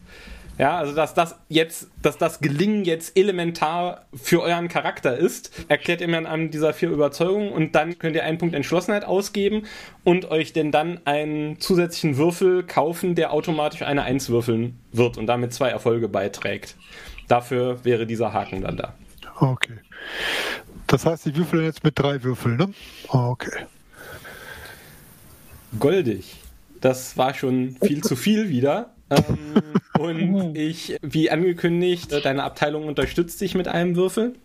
Ja, also dass das jetzt, dass das Gelingen jetzt elementar für euren Charakter ist, erklärt ihr mir an dieser vier Überzeugungen und dann könnt ihr einen Punkt Entschlossenheit ausgeben und euch denn dann einen zusätzlichen Würfel kaufen, der automatisch eine Eins würfeln wird und damit zwei Erfolge beiträgt. Dafür wäre dieser Haken dann da. Okay. Das heißt, ich würfel jetzt mit drei Würfeln, ne? Okay. Goldig. Das war schon viel zu viel wieder. Ähm, und ich, wie angekündigt, deine Abteilung unterstützt dich mit einem Würfel.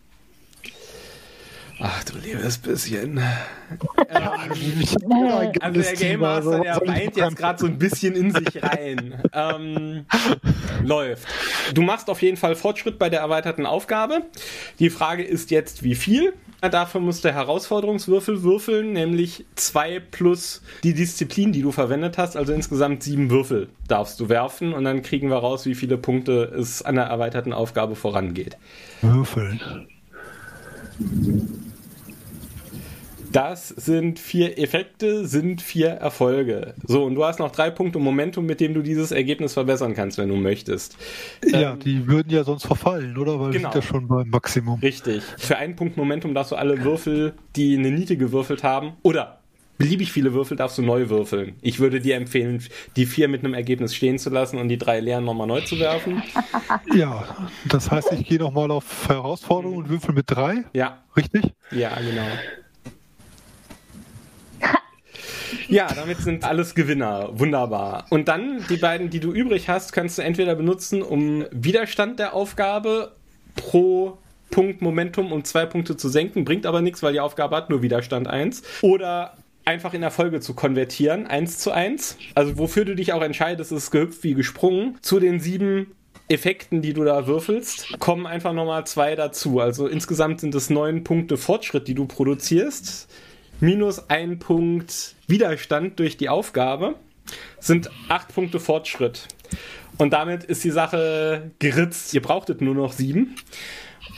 Ach du liebes bisschen. ähm, also der Game Master, der weint jetzt gerade so ein bisschen in sich rein. Ähm, läuft. Du machst auf jeden Fall Fortschritt bei der erweiterten Aufgabe. Die Frage ist jetzt, wie viel? Dafür musst du Herausforderungswürfel würfeln, nämlich zwei plus die Disziplin, die du verwendet hast. Also insgesamt sieben Würfel darfst du werfen und dann kriegen wir raus, wie viele Punkte es an der erweiterten Aufgabe vorangeht. Würfeln. Das sind vier Effekte, sind vier Erfolge. So, und du hast noch drei Punkte Momentum, mit dem du dieses Ergebnis verbessern kannst, wenn du möchtest. Ja, ähm, die würden ja sonst verfallen, oder? Weil genau. wir sind ja schon beim Maximum. Richtig. Für einen Punkt Momentum darfst du alle Würfel, die eine Niete gewürfelt haben, oder beliebig viele Würfel darfst du neu würfeln. Ich würde dir empfehlen, die vier mit einem Ergebnis stehen zu lassen und die drei leeren nochmal neu zu werfen. Ja, das heißt, ich gehe nochmal auf Herausforderung und würfel mit drei. Ja. Richtig? Ja, genau. Ja, damit sind alles Gewinner. Wunderbar. Und dann die beiden, die du übrig hast, kannst du entweder benutzen, um Widerstand der Aufgabe pro Punkt Momentum um zwei Punkte zu senken, bringt aber nichts, weil die Aufgabe hat nur Widerstand 1. Oder einfach in Erfolge zu konvertieren, 1 zu 1. Also wofür du dich auch entscheidest, ist gehüpft wie gesprungen. Zu den sieben Effekten, die du da würfelst, kommen einfach nochmal zwei dazu. Also insgesamt sind es neun Punkte Fortschritt, die du produzierst minus ein Punkt Widerstand durch die Aufgabe sind acht Punkte Fortschritt. Und damit ist die Sache geritzt. Ihr brauchtet nur noch sieben.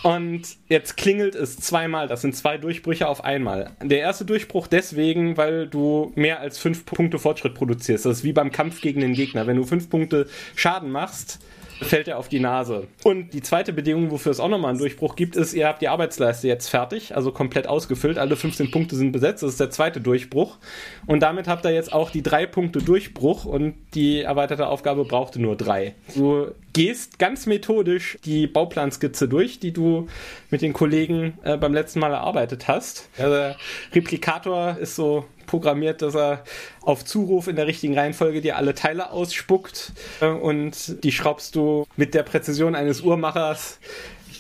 Und jetzt klingelt es zweimal. Das sind zwei Durchbrüche auf einmal. Der erste Durchbruch deswegen, weil du mehr als fünf Punkte Fortschritt produzierst. Das ist wie beim Kampf gegen den Gegner. Wenn du fünf Punkte Schaden machst, fällt er auf die Nase. Und die zweite Bedingung, wofür es auch nochmal einen Durchbruch gibt, ist, ihr habt die Arbeitsleiste jetzt fertig, also komplett ausgefüllt. Alle 15 Punkte sind besetzt. Das ist der zweite Durchbruch. Und damit habt ihr jetzt auch die drei Punkte Durchbruch und die erweiterte Aufgabe brauchte nur drei. Du gehst ganz methodisch die Bauplanskizze durch, die du mit den Kollegen äh, beim letzten Mal erarbeitet hast. Der Replikator ist so programmiert, dass er auf Zuruf in der richtigen Reihenfolge dir alle Teile ausspuckt äh, und die schraubst du mit der Präzision eines Uhrmachers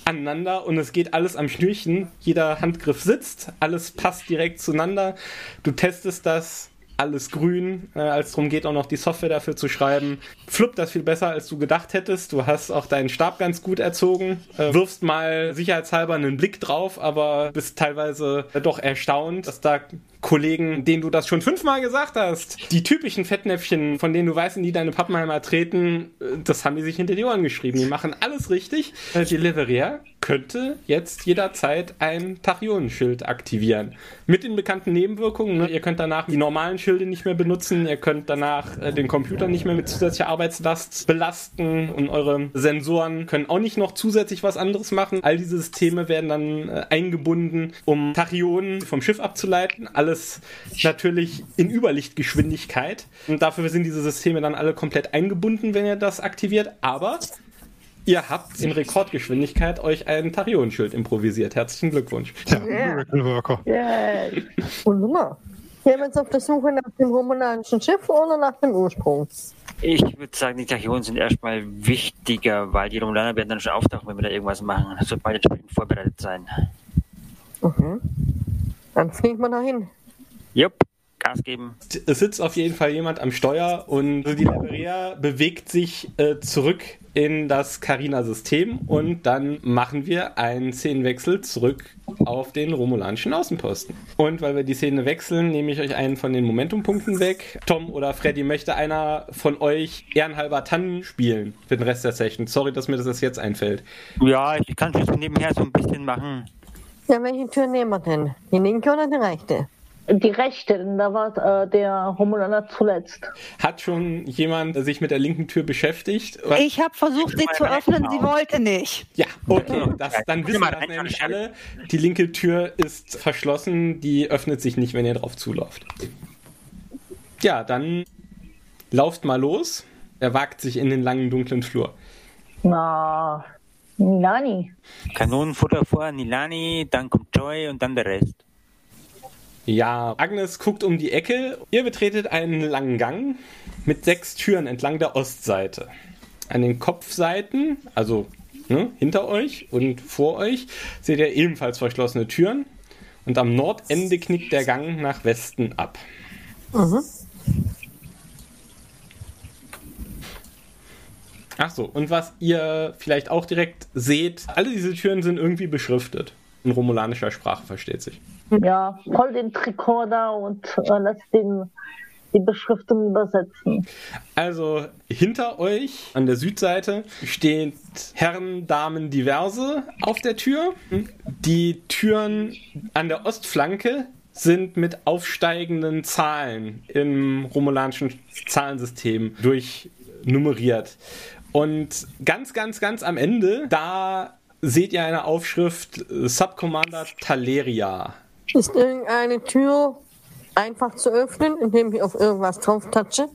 aneinander und es geht alles am Schnürchen. Jeder Handgriff sitzt, alles passt direkt zueinander. Du testest das alles grün, äh, als es darum geht, auch noch die Software dafür zu schreiben. Fluppt das viel besser, als du gedacht hättest. Du hast auch deinen Stab ganz gut erzogen, äh, wirfst mal sicherheitshalber einen Blick drauf, aber bist teilweise doch erstaunt, dass da Kollegen, denen du das schon fünfmal gesagt hast, die typischen Fettnäpfchen, von denen du weißt, in die deine Pappenheimer treten, äh, das haben die sich hinter die Ohren geschrieben. Die machen alles richtig. Äh, die Leveria könnte jetzt jederzeit ein Tachionenschild aktivieren. Mit den bekannten Nebenwirkungen. Ne? Ihr könnt danach die normalen Schilde nicht mehr benutzen. Ihr könnt danach äh, den Computer nicht mehr mit zusätzlicher Arbeitslast belasten und eure Sensoren können auch nicht noch zusätzlich was anderes machen. All diese Systeme werden dann äh, eingebunden, um Tachyonen vom Schiff abzuleiten. Alles natürlich in Überlichtgeschwindigkeit. Und dafür sind diese Systeme dann alle komplett eingebunden, wenn ihr das aktiviert. Aber Ihr habt in Rekordgeschwindigkeit euch ein Tarion-Schild improvisiert. Herzlichen Glückwunsch. Ja, Miracle Worker. Yeah. Wunderbar. Hier wir jetzt auf der Suche nach dem romulanischen Schiff oder nach dem Ursprung? Ich würde sagen, die Tachyonen sind erstmal wichtiger, weil die Romulaner werden dann schon auftauchen, wenn wir da irgendwas machen. Das wird beide entsprechend vorbereitet sein. Mhm. Dann fliegen wir dahin. Jupp. Gas geben. Es sitzt auf jeden Fall jemand am Steuer und die Leveria bewegt sich äh, zurück in das Carina-System und dann machen wir einen Szenenwechsel zurück auf den romulanischen Außenposten. Und weil wir die Szene wechseln, nehme ich euch einen von den Momentumpunkten weg. Tom oder Freddy, möchte einer von euch ehrenhalber Tannen spielen für den Rest der Session? Sorry, dass mir das jetzt einfällt. Ja, ich kann es nebenher so ein bisschen machen. Ja, welche Tür nehmen wir denn? Die linke oder die rechte? Die rechte, denn da war äh, der Romulaner zuletzt. Hat schon jemand sich mit der linken Tür beschäftigt? Ich habe versucht, sie zu öffnen, sie wollte nicht. Ja, okay. Das, dann wissen wir das nämlich alle. Die linke Tür ist verschlossen, die öffnet sich nicht, wenn ihr drauf zulauft. Ja, dann lauft mal los. Er wagt sich in den langen, dunklen Flur. Na, Nilani. Kanonenfutter vor, Nilani, dann kommt Joy und dann der Rest. Ja, Agnes guckt um die Ecke. Ihr betretet einen langen Gang mit sechs Türen entlang der Ostseite. An den Kopfseiten, also ne, hinter euch und vor euch, seht ihr ebenfalls verschlossene Türen. Und am Nordende knickt der Gang nach Westen ab. Mhm. Ach so, und was ihr vielleicht auch direkt seht, alle diese Türen sind irgendwie beschriftet. In romulanischer Sprache versteht sich. Ja, voll den Tricorder und äh, lass den die Beschriftung übersetzen. Also hinter euch an der Südseite steht Herren, Damen diverse auf der Tür. Die Türen an der Ostflanke sind mit aufsteigenden Zahlen im romulanischen Zahlensystem durchnummeriert. Und ganz, ganz, ganz am Ende, da seht ihr eine Aufschrift Subcommander Taleria. Ist irgendeine Tür einfach zu öffnen, indem ich auf irgendwas drauf touche?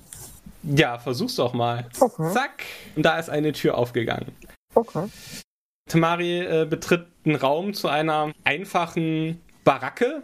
Ja, versuch's doch mal. Okay. Zack, und da ist eine Tür aufgegangen. Okay. Tamari äh, betritt einen Raum zu einer einfachen Baracke.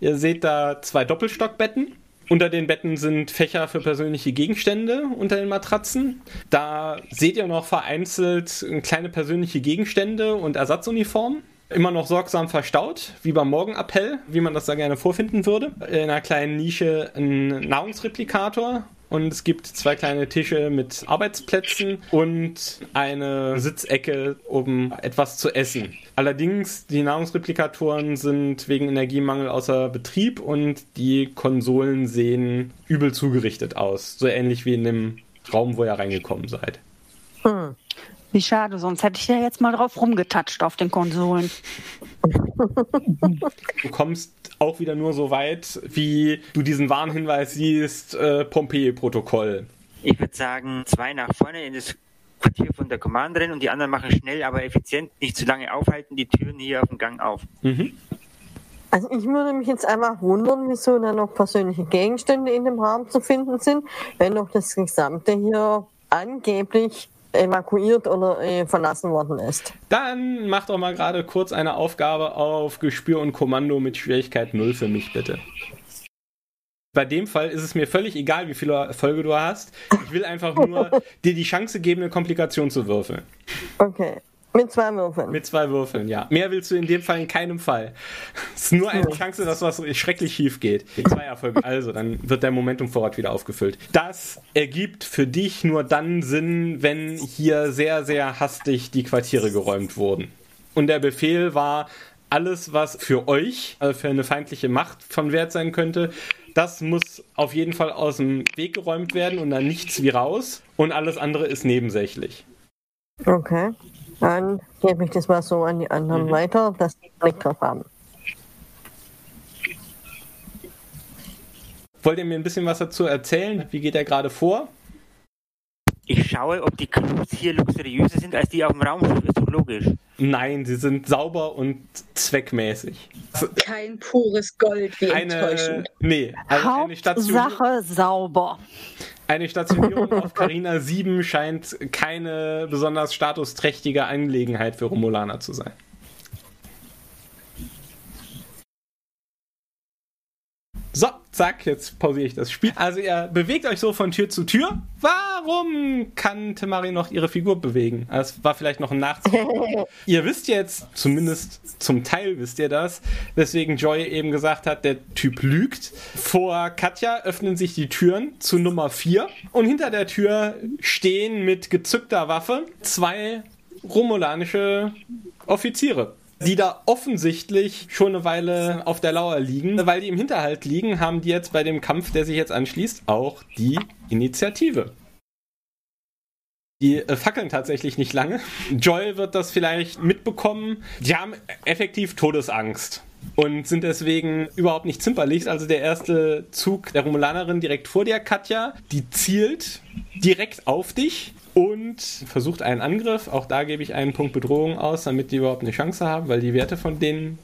Ihr seht da zwei Doppelstockbetten. Unter den Betten sind Fächer für persönliche Gegenstände unter den Matratzen. Da seht ihr noch vereinzelt kleine persönliche Gegenstände und Ersatzuniformen. Immer noch sorgsam verstaut, wie beim Morgenappell, wie man das da gerne vorfinden würde. In einer kleinen Nische ein Nahrungsreplikator und es gibt zwei kleine Tische mit Arbeitsplätzen und eine Sitzecke, um etwas zu essen. Allerdings, die Nahrungsreplikatoren sind wegen Energiemangel außer Betrieb und die Konsolen sehen übel zugerichtet aus. So ähnlich wie in dem Raum, wo ihr reingekommen seid. Hm. Wie schade, sonst hätte ich ja jetzt mal drauf rumgetatscht auf den Konsolen. Du kommst auch wieder nur so weit, wie du diesen Warnhinweis siehst, äh, Pompeii-Protokoll. Ich würde sagen, zwei nach vorne in das Quartier von der Commanderin und die anderen machen schnell, aber effizient, nicht zu lange aufhalten, die Türen hier auf dem Gang auf. Mhm. Also ich würde mich jetzt einfach wundern, wieso da noch persönliche Gegenstände in dem Raum zu finden sind, wenn doch das Gesamte hier angeblich evakuiert oder äh, verlassen worden ist. Dann mach doch mal gerade kurz eine Aufgabe auf Gespür und Kommando mit Schwierigkeit 0 für mich, bitte. Bei dem Fall ist es mir völlig egal, wie viele Erfolge du hast. Ich will einfach nur dir die Chance geben, eine Komplikation zu würfeln. Okay. Mit zwei Würfeln. Mit zwei Würfeln, ja. Mehr willst du in dem Fall in keinem Fall. Es ist nur eine Chance, dass was schrecklich schief geht. Zwei Erfolge. Also, dann wird der Momentumvorrat wieder aufgefüllt. Das ergibt für dich nur dann Sinn, wenn hier sehr, sehr hastig die Quartiere geräumt wurden. Und der Befehl war, alles, was für euch, also für eine feindliche Macht von Wert sein könnte, das muss auf jeden Fall aus dem Weg geräumt werden und dann nichts wie raus. Und alles andere ist nebensächlich. Okay. Dann gebe ich das mal so an die anderen mhm. weiter, dass die Blick drauf haben. Wollt ihr mir ein bisschen was dazu erzählen? Wie geht er gerade vor? Ich schaue, ob die Crews hier luxuriöser sind als die auf dem Raumschiff. Ist doch logisch. Nein, sie sind sauber und zweckmäßig. Kein pures Gold, wie eine, enttäuschend. Nee, also Hauptsache eine sauber. Eine Stationierung auf Carina 7 scheint keine besonders statusträchtige Angelegenheit für Romulaner zu sein. So, zack, jetzt pausiere ich das Spiel. Also ihr bewegt euch so von Tür zu Tür. Warum kann Temari noch ihre Figur bewegen? Das war vielleicht noch ein Nachteil. ihr wisst jetzt, zumindest zum Teil wisst ihr das, weswegen Joy eben gesagt hat, der Typ lügt. Vor Katja öffnen sich die Türen zu Nummer 4 und hinter der Tür stehen mit gezückter Waffe zwei romulanische Offiziere die da offensichtlich schon eine Weile auf der Lauer liegen. Weil die im Hinterhalt liegen, haben die jetzt bei dem Kampf, der sich jetzt anschließt, auch die Initiative. Die äh, fackeln tatsächlich nicht lange. Joel wird das vielleicht mitbekommen. Die haben effektiv Todesangst und sind deswegen überhaupt nicht zimperlich. Also der erste Zug der Romulanerin direkt vor dir, Katja, die zielt direkt auf dich und versucht einen Angriff. Auch da gebe ich einen Punkt Bedrohung aus, damit die überhaupt eine Chance haben, weil die Werte von den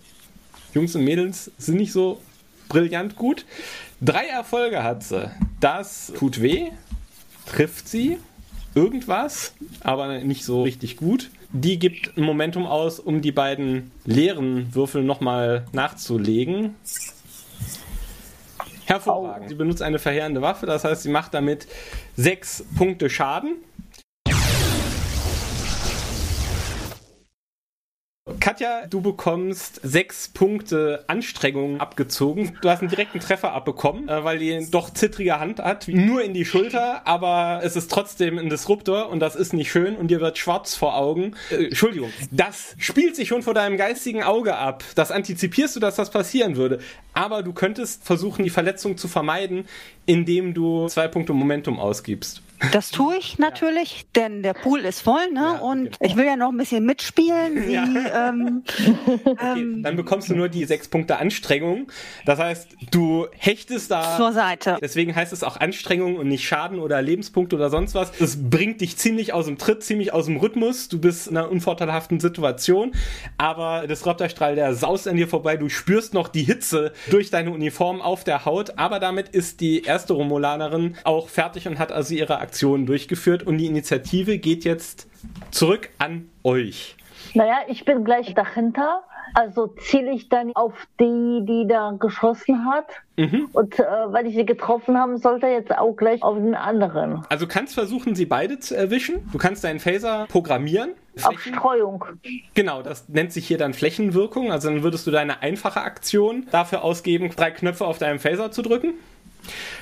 Jungs und Mädels sind nicht so brillant gut. Drei Erfolge hat sie. Das tut weh, trifft sie irgendwas, aber nicht so richtig gut. Die gibt ein Momentum aus, um die beiden leeren Würfel nochmal nachzulegen. Hervorragend. Sie benutzt eine verheerende Waffe, das heißt, sie macht damit sechs Punkte Schaden. Katja, du bekommst sechs Punkte Anstrengung abgezogen. Du hast einen direkten Treffer abbekommen, äh, weil die doch zittrige Hand hat, nur in die Schulter, aber es ist trotzdem ein Disruptor und das ist nicht schön und dir wird schwarz vor Augen. Äh, Entschuldigung, das spielt sich schon vor deinem geistigen Auge ab. Das antizipierst du, dass das passieren würde. Aber du könntest versuchen, die Verletzung zu vermeiden, indem du zwei Punkte Momentum ausgibst. Das tue ich natürlich, ja. denn der Pool ist voll, ne? Ja, und genau. ich will ja noch ein bisschen mitspielen. Wie, ja. ähm, okay, ähm, dann bekommst du nur die sechs Punkte Anstrengung. Das heißt, du hechtest da zur Seite. Deswegen heißt es auch Anstrengung und nicht Schaden oder Lebenspunkte oder sonst was. Das bringt dich ziemlich aus dem Tritt, ziemlich aus dem Rhythmus. Du bist in einer unvorteilhaften Situation, aber das Raptorstrahl, der saust an dir vorbei. Du spürst noch die Hitze durch deine Uniform auf der Haut, aber damit ist die erste Romulanerin auch fertig und hat also ihre Aktionen durchgeführt und die Initiative geht jetzt zurück an euch. Naja, ich bin gleich dahinter. Also ziele ich dann auf die, die da geschossen hat. Mhm. Und äh, weil ich sie getroffen haben sollte, jetzt auch gleich auf den anderen. Also kannst versuchen, sie beide zu erwischen. Du kannst deinen Phaser programmieren. Auf Streuung. Genau, das nennt sich hier dann Flächenwirkung. Also dann würdest du deine einfache Aktion dafür ausgeben, drei Knöpfe auf deinem Phaser zu drücken.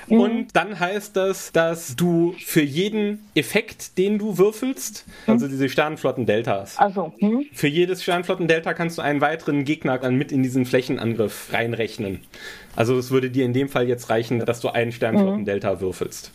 Mhm. Und dann heißt das, dass du für jeden Effekt, den du würfelst, mhm. also diese Sternflotten-Deltas, also, mhm. für jedes Sternflotten-Delta kannst du einen weiteren Gegner dann mit in diesen Flächenangriff reinrechnen. Also es würde dir in dem Fall jetzt reichen, dass du einen Sternflotten-Delta würfelst.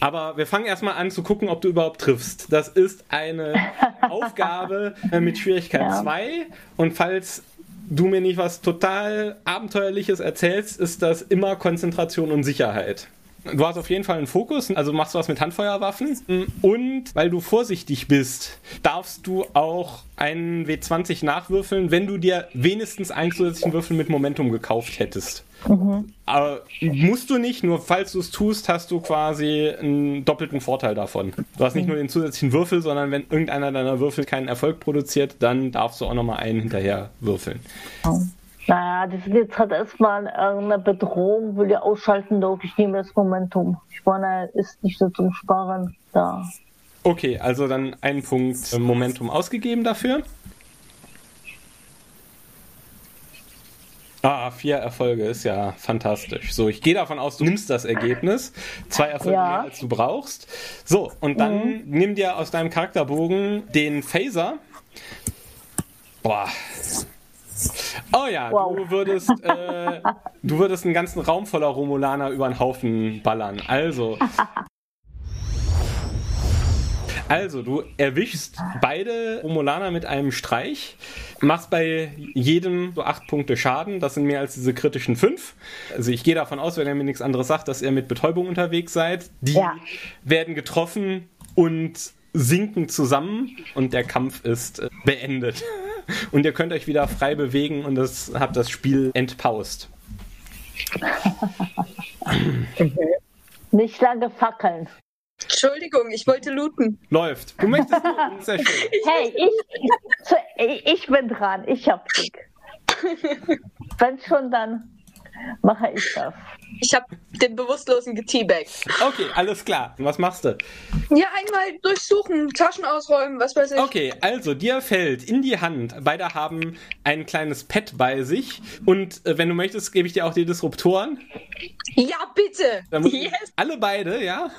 Aber wir fangen erstmal an zu gucken, ob du überhaupt triffst. Das ist eine Aufgabe äh, mit Schwierigkeit 2. Ja. Und falls du mir nicht was total Abenteuerliches erzählst, ist das immer Konzentration und Sicherheit. Du hast auf jeden Fall einen Fokus, also machst du was mit Handfeuerwaffen. Und weil du vorsichtig bist, darfst du auch einen W20 nachwürfeln, wenn du dir wenigstens einen zusätzlichen Würfel mit Momentum gekauft hättest. Mhm. Aber musst du nicht, nur falls du es tust, hast du quasi einen doppelten Vorteil davon. Du hast nicht nur den zusätzlichen Würfel, sondern wenn irgendeiner deiner Würfel keinen Erfolg produziert, dann darfst du auch nochmal einen hinterher würfeln. Oh. Naja, die sind jetzt halt erstmal eine Bedrohung, will ja ausschalten, doch ich nehme das Momentum. Ich meine, ist nicht so zum Sparen da. Okay, also dann einen Punkt äh, Momentum ausgegeben dafür. Ah, vier Erfolge ist ja fantastisch. So, ich gehe davon aus, du nimmst das Ergebnis. Zwei Erfolge ja. mehr, als du brauchst. So, und dann mhm. nimm dir aus deinem Charakterbogen den Phaser. Boah. Oh ja, wow. du würdest, äh, du würdest einen ganzen Raum voller Romulaner über den Haufen ballern. Also, also, du erwischst beide Romulaner mit einem Streich, machst bei jedem so acht Punkte Schaden. Das sind mehr als diese kritischen fünf. Also, ich gehe davon aus, wenn er mir nichts anderes sagt, dass ihr mit Betäubung unterwegs seid. Die ja. werden getroffen und sinken zusammen und der Kampf ist äh, beendet. Und ihr könnt euch wieder frei bewegen und das, habt das Spiel entpaust. Nicht lange fackeln. Entschuldigung, ich wollte looten. Läuft. Du möchtest looten, sehr schön. Hey, ich, ich bin dran. Ich hab Glück. Wenn schon, dann mache ich das. Ich habe den Bewusstlosen geteabagt. Okay, alles klar. Was machst du? Ja, einmal durchsuchen, Taschen ausräumen, was weiß ich. Okay, also dir fällt in die Hand, beide haben ein kleines Pad bei sich und äh, wenn du möchtest, gebe ich dir auch die Disruptoren. Ja, bitte. Yes. Alle beide, ja?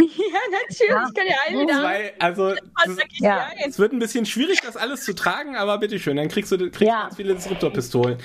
Ja, natürlich, ja. kann ja einen wieder. Zwei, also, ja. es wird ein bisschen schwierig, das alles zu tragen, aber bitteschön, dann kriegst du kriegst ja. ganz viele Disruptorpistolen.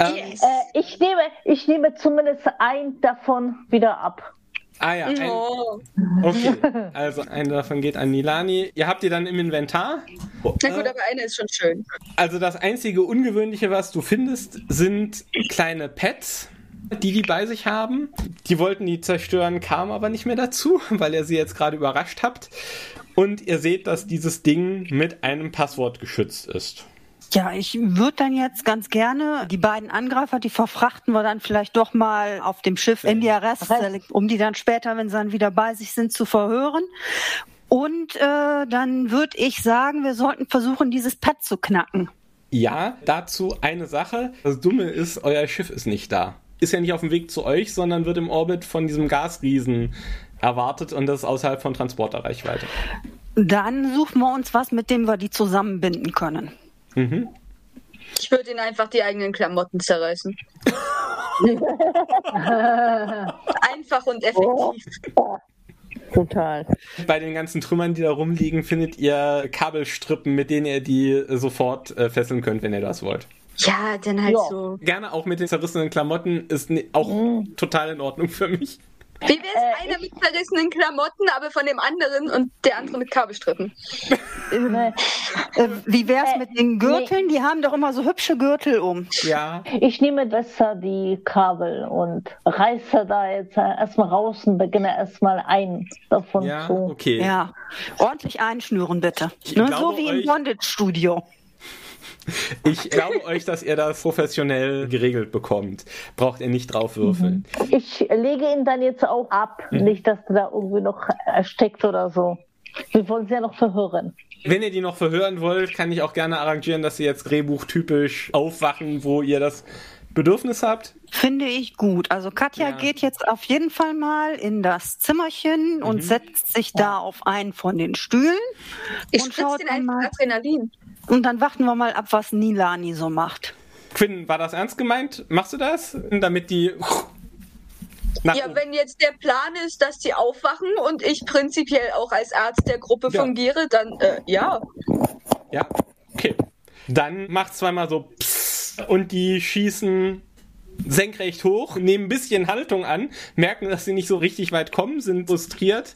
Ähm, yes. äh, ich, nehme, ich nehme zumindest ein davon wieder ab. Ah ja, ein, Oh. okay. Also eine davon geht an Nilani. Ihr habt die dann im Inventar. Na gut, aber eine ist schon schön. Also das einzige Ungewöhnliche, was du findest, sind kleine Pets, die die bei sich haben. Die wollten die zerstören, kamen aber nicht mehr dazu, weil ihr sie jetzt gerade überrascht habt. Und ihr seht, dass dieses Ding mit einem Passwort geschützt ist. Ja, ich würde dann jetzt ganz gerne die beiden Angreifer, die verfrachten wir dann vielleicht doch mal auf dem Schiff in die Arrestzelle, um die dann später, wenn sie dann wieder bei sich sind, zu verhören. Und äh, dann würde ich sagen, wir sollten versuchen, dieses Pad zu knacken. Ja, dazu eine Sache. Das Dumme ist, euer Schiff ist nicht da. Ist ja nicht auf dem Weg zu euch, sondern wird im Orbit von diesem Gasriesen erwartet und das ist außerhalb von Transporterreichweite. Dann suchen wir uns was, mit dem wir die zusammenbinden können. Mhm. Ich würde ihnen einfach die eigenen Klamotten zerreißen. Einfach und effektiv. Total. Bei den ganzen Trümmern, die da rumliegen, findet ihr Kabelstrippen, mit denen ihr die sofort äh, fesseln könnt, wenn ihr das wollt. Ja, dann halt Ja. so. Gerne auch mit den zerrissenen Klamotten ist auch Mhm. total in Ordnung für mich. Wie wär's einer mit zerrissenen Klamotten, aber von dem anderen und der andere mit Kabelstrippen? Ne, Äh, wie wär's Äh, mit den Gürteln? Die haben doch immer so hübsche Gürtel um. Ja, Ich nehme besser die Kabel und reiße da jetzt erstmal raus und beginne erstmal ein davon ja, zu. okay. Ja, ordentlich einschnüren bitte. Ich Ne, so wie im euch- Bondage-Studio. Ich glaube euch, dass ihr das professionell geregelt bekommt. Braucht ihr nicht drauf würfeln. Ich lege ihn dann jetzt auch ab, Mhm. nicht, dass er da irgendwie noch erstickt oder so. Wir wollen sie ja noch verhören. Wenn ihr die noch verhören wollt, kann ich auch gerne arrangieren, dass sie jetzt drehbuchtypisch aufwachen, wo ihr das Bedürfnis habt. Finde ich gut. Also Katja Ja. geht jetzt auf jeden Fall mal in das Zimmerchen Mhm. und setzt sich da auf einen von den Stühlen. Ich Und spritze schaut den einfach mal. Adrenalin. Und dann warten wir mal ab, was Nilani so macht. Quinn, war das ernst gemeint? Machst du das? Damit die. Nach Ja, wenn jetzt der Plan ist, dass die aufwachen und ich prinzipiell auch als Arzt der Gruppe Ja. fungiere, dann äh, ja. Ja, okay. Dann macht zweimal so Psst und die schießen senkrecht hoch, nehmen ein bisschen Haltung an, merken, dass sie nicht so richtig weit kommen, sind frustriert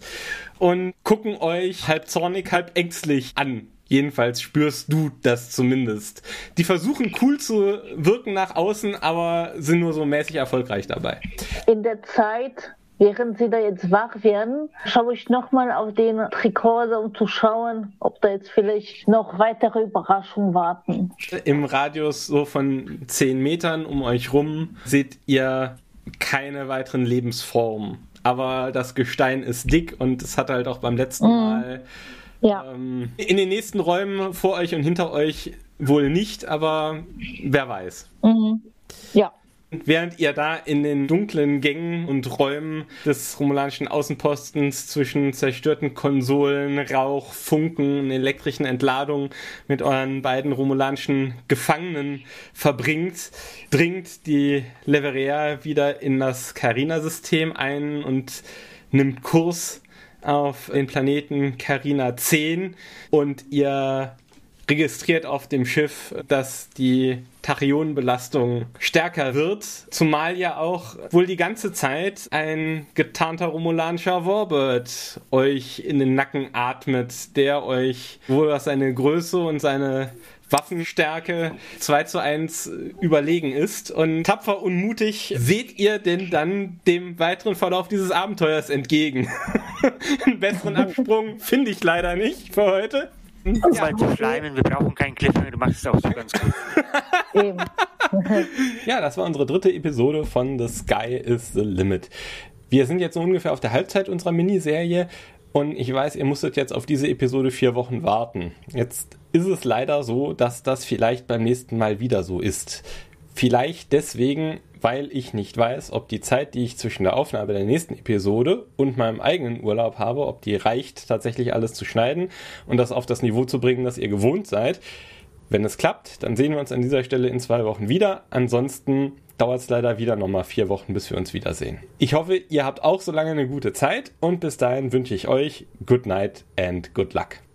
und gucken euch halb zornig, halb ängstlich an. Jedenfalls spürst du das zumindest. Die versuchen cool zu wirken nach außen, aber sind nur so mäßig erfolgreich dabei. In der Zeit, während sie da jetzt wach werden, schaue ich nochmal auf den Tricorder, um zu schauen, ob da jetzt vielleicht noch weitere Überraschungen warten. Im Radius so von 10 Metern um euch rum seht ihr keine weiteren Lebensformen. Aber das Gestein ist dick und es hat halt auch beim letzten Mal Ja. ähm, in den nächsten Räumen vor euch und hinter euch wohl nicht, aber wer weiß. Mhm. Ja. Während ihr da in den dunklen Gängen und Räumen des romulanischen Außenpostens zwischen zerstörten Konsolen, Rauch, Funken und elektrischen Entladungen mit euren beiden romulanischen Gefangenen verbringt, dringt die Leverea wieder in das Carina-System ein und nimmt Kurs auf den Planeten Carina 10 und ihr registriert auf dem Schiff, dass die Tachyonbelastung stärker wird, zumal ja auch wohl die ganze Zeit ein getarnter romulanischer Warbird euch in den Nacken atmet, der euch wohl was seine Größe und seine Waffenstärke 2 zu 1 überlegen ist. Und tapfer und mutig seht ihr denn dann dem weiteren Verlauf dieses Abenteuers entgegen. Einen besseren Absprung finde ich leider nicht für heute. Um mal zu schleimen, wir brauchen keinen Cliffhanger, du machst es auch so ganz gut. Eben. Ja, das war unsere dritte Episode von The Sky is the Limit. Wir sind jetzt so ungefähr auf der Halbzeit unserer Miniserie und ich weiß, ihr musstet jetzt auf diese Episode vier Wochen warten. Jetzt ist es leider so, dass das vielleicht beim nächsten Mal wieder so ist. Vielleicht deswegen, weil ich nicht weiß, ob die Zeit, die ich zwischen der Aufnahme der nächsten Episode und meinem eigenen Urlaub habe, ob die reicht, tatsächlich alles zu schneiden und das auf das Niveau zu bringen, das ihr gewohnt seid. Wenn es klappt, dann sehen wir uns an dieser Stelle in zwei Wochen wieder. Ansonsten dauert es leider wieder nochmal vier Wochen, bis wir uns wiedersehen. Ich hoffe, ihr habt auch so lange eine gute Zeit und bis dahin wünsche ich euch Good Night and Good Luck.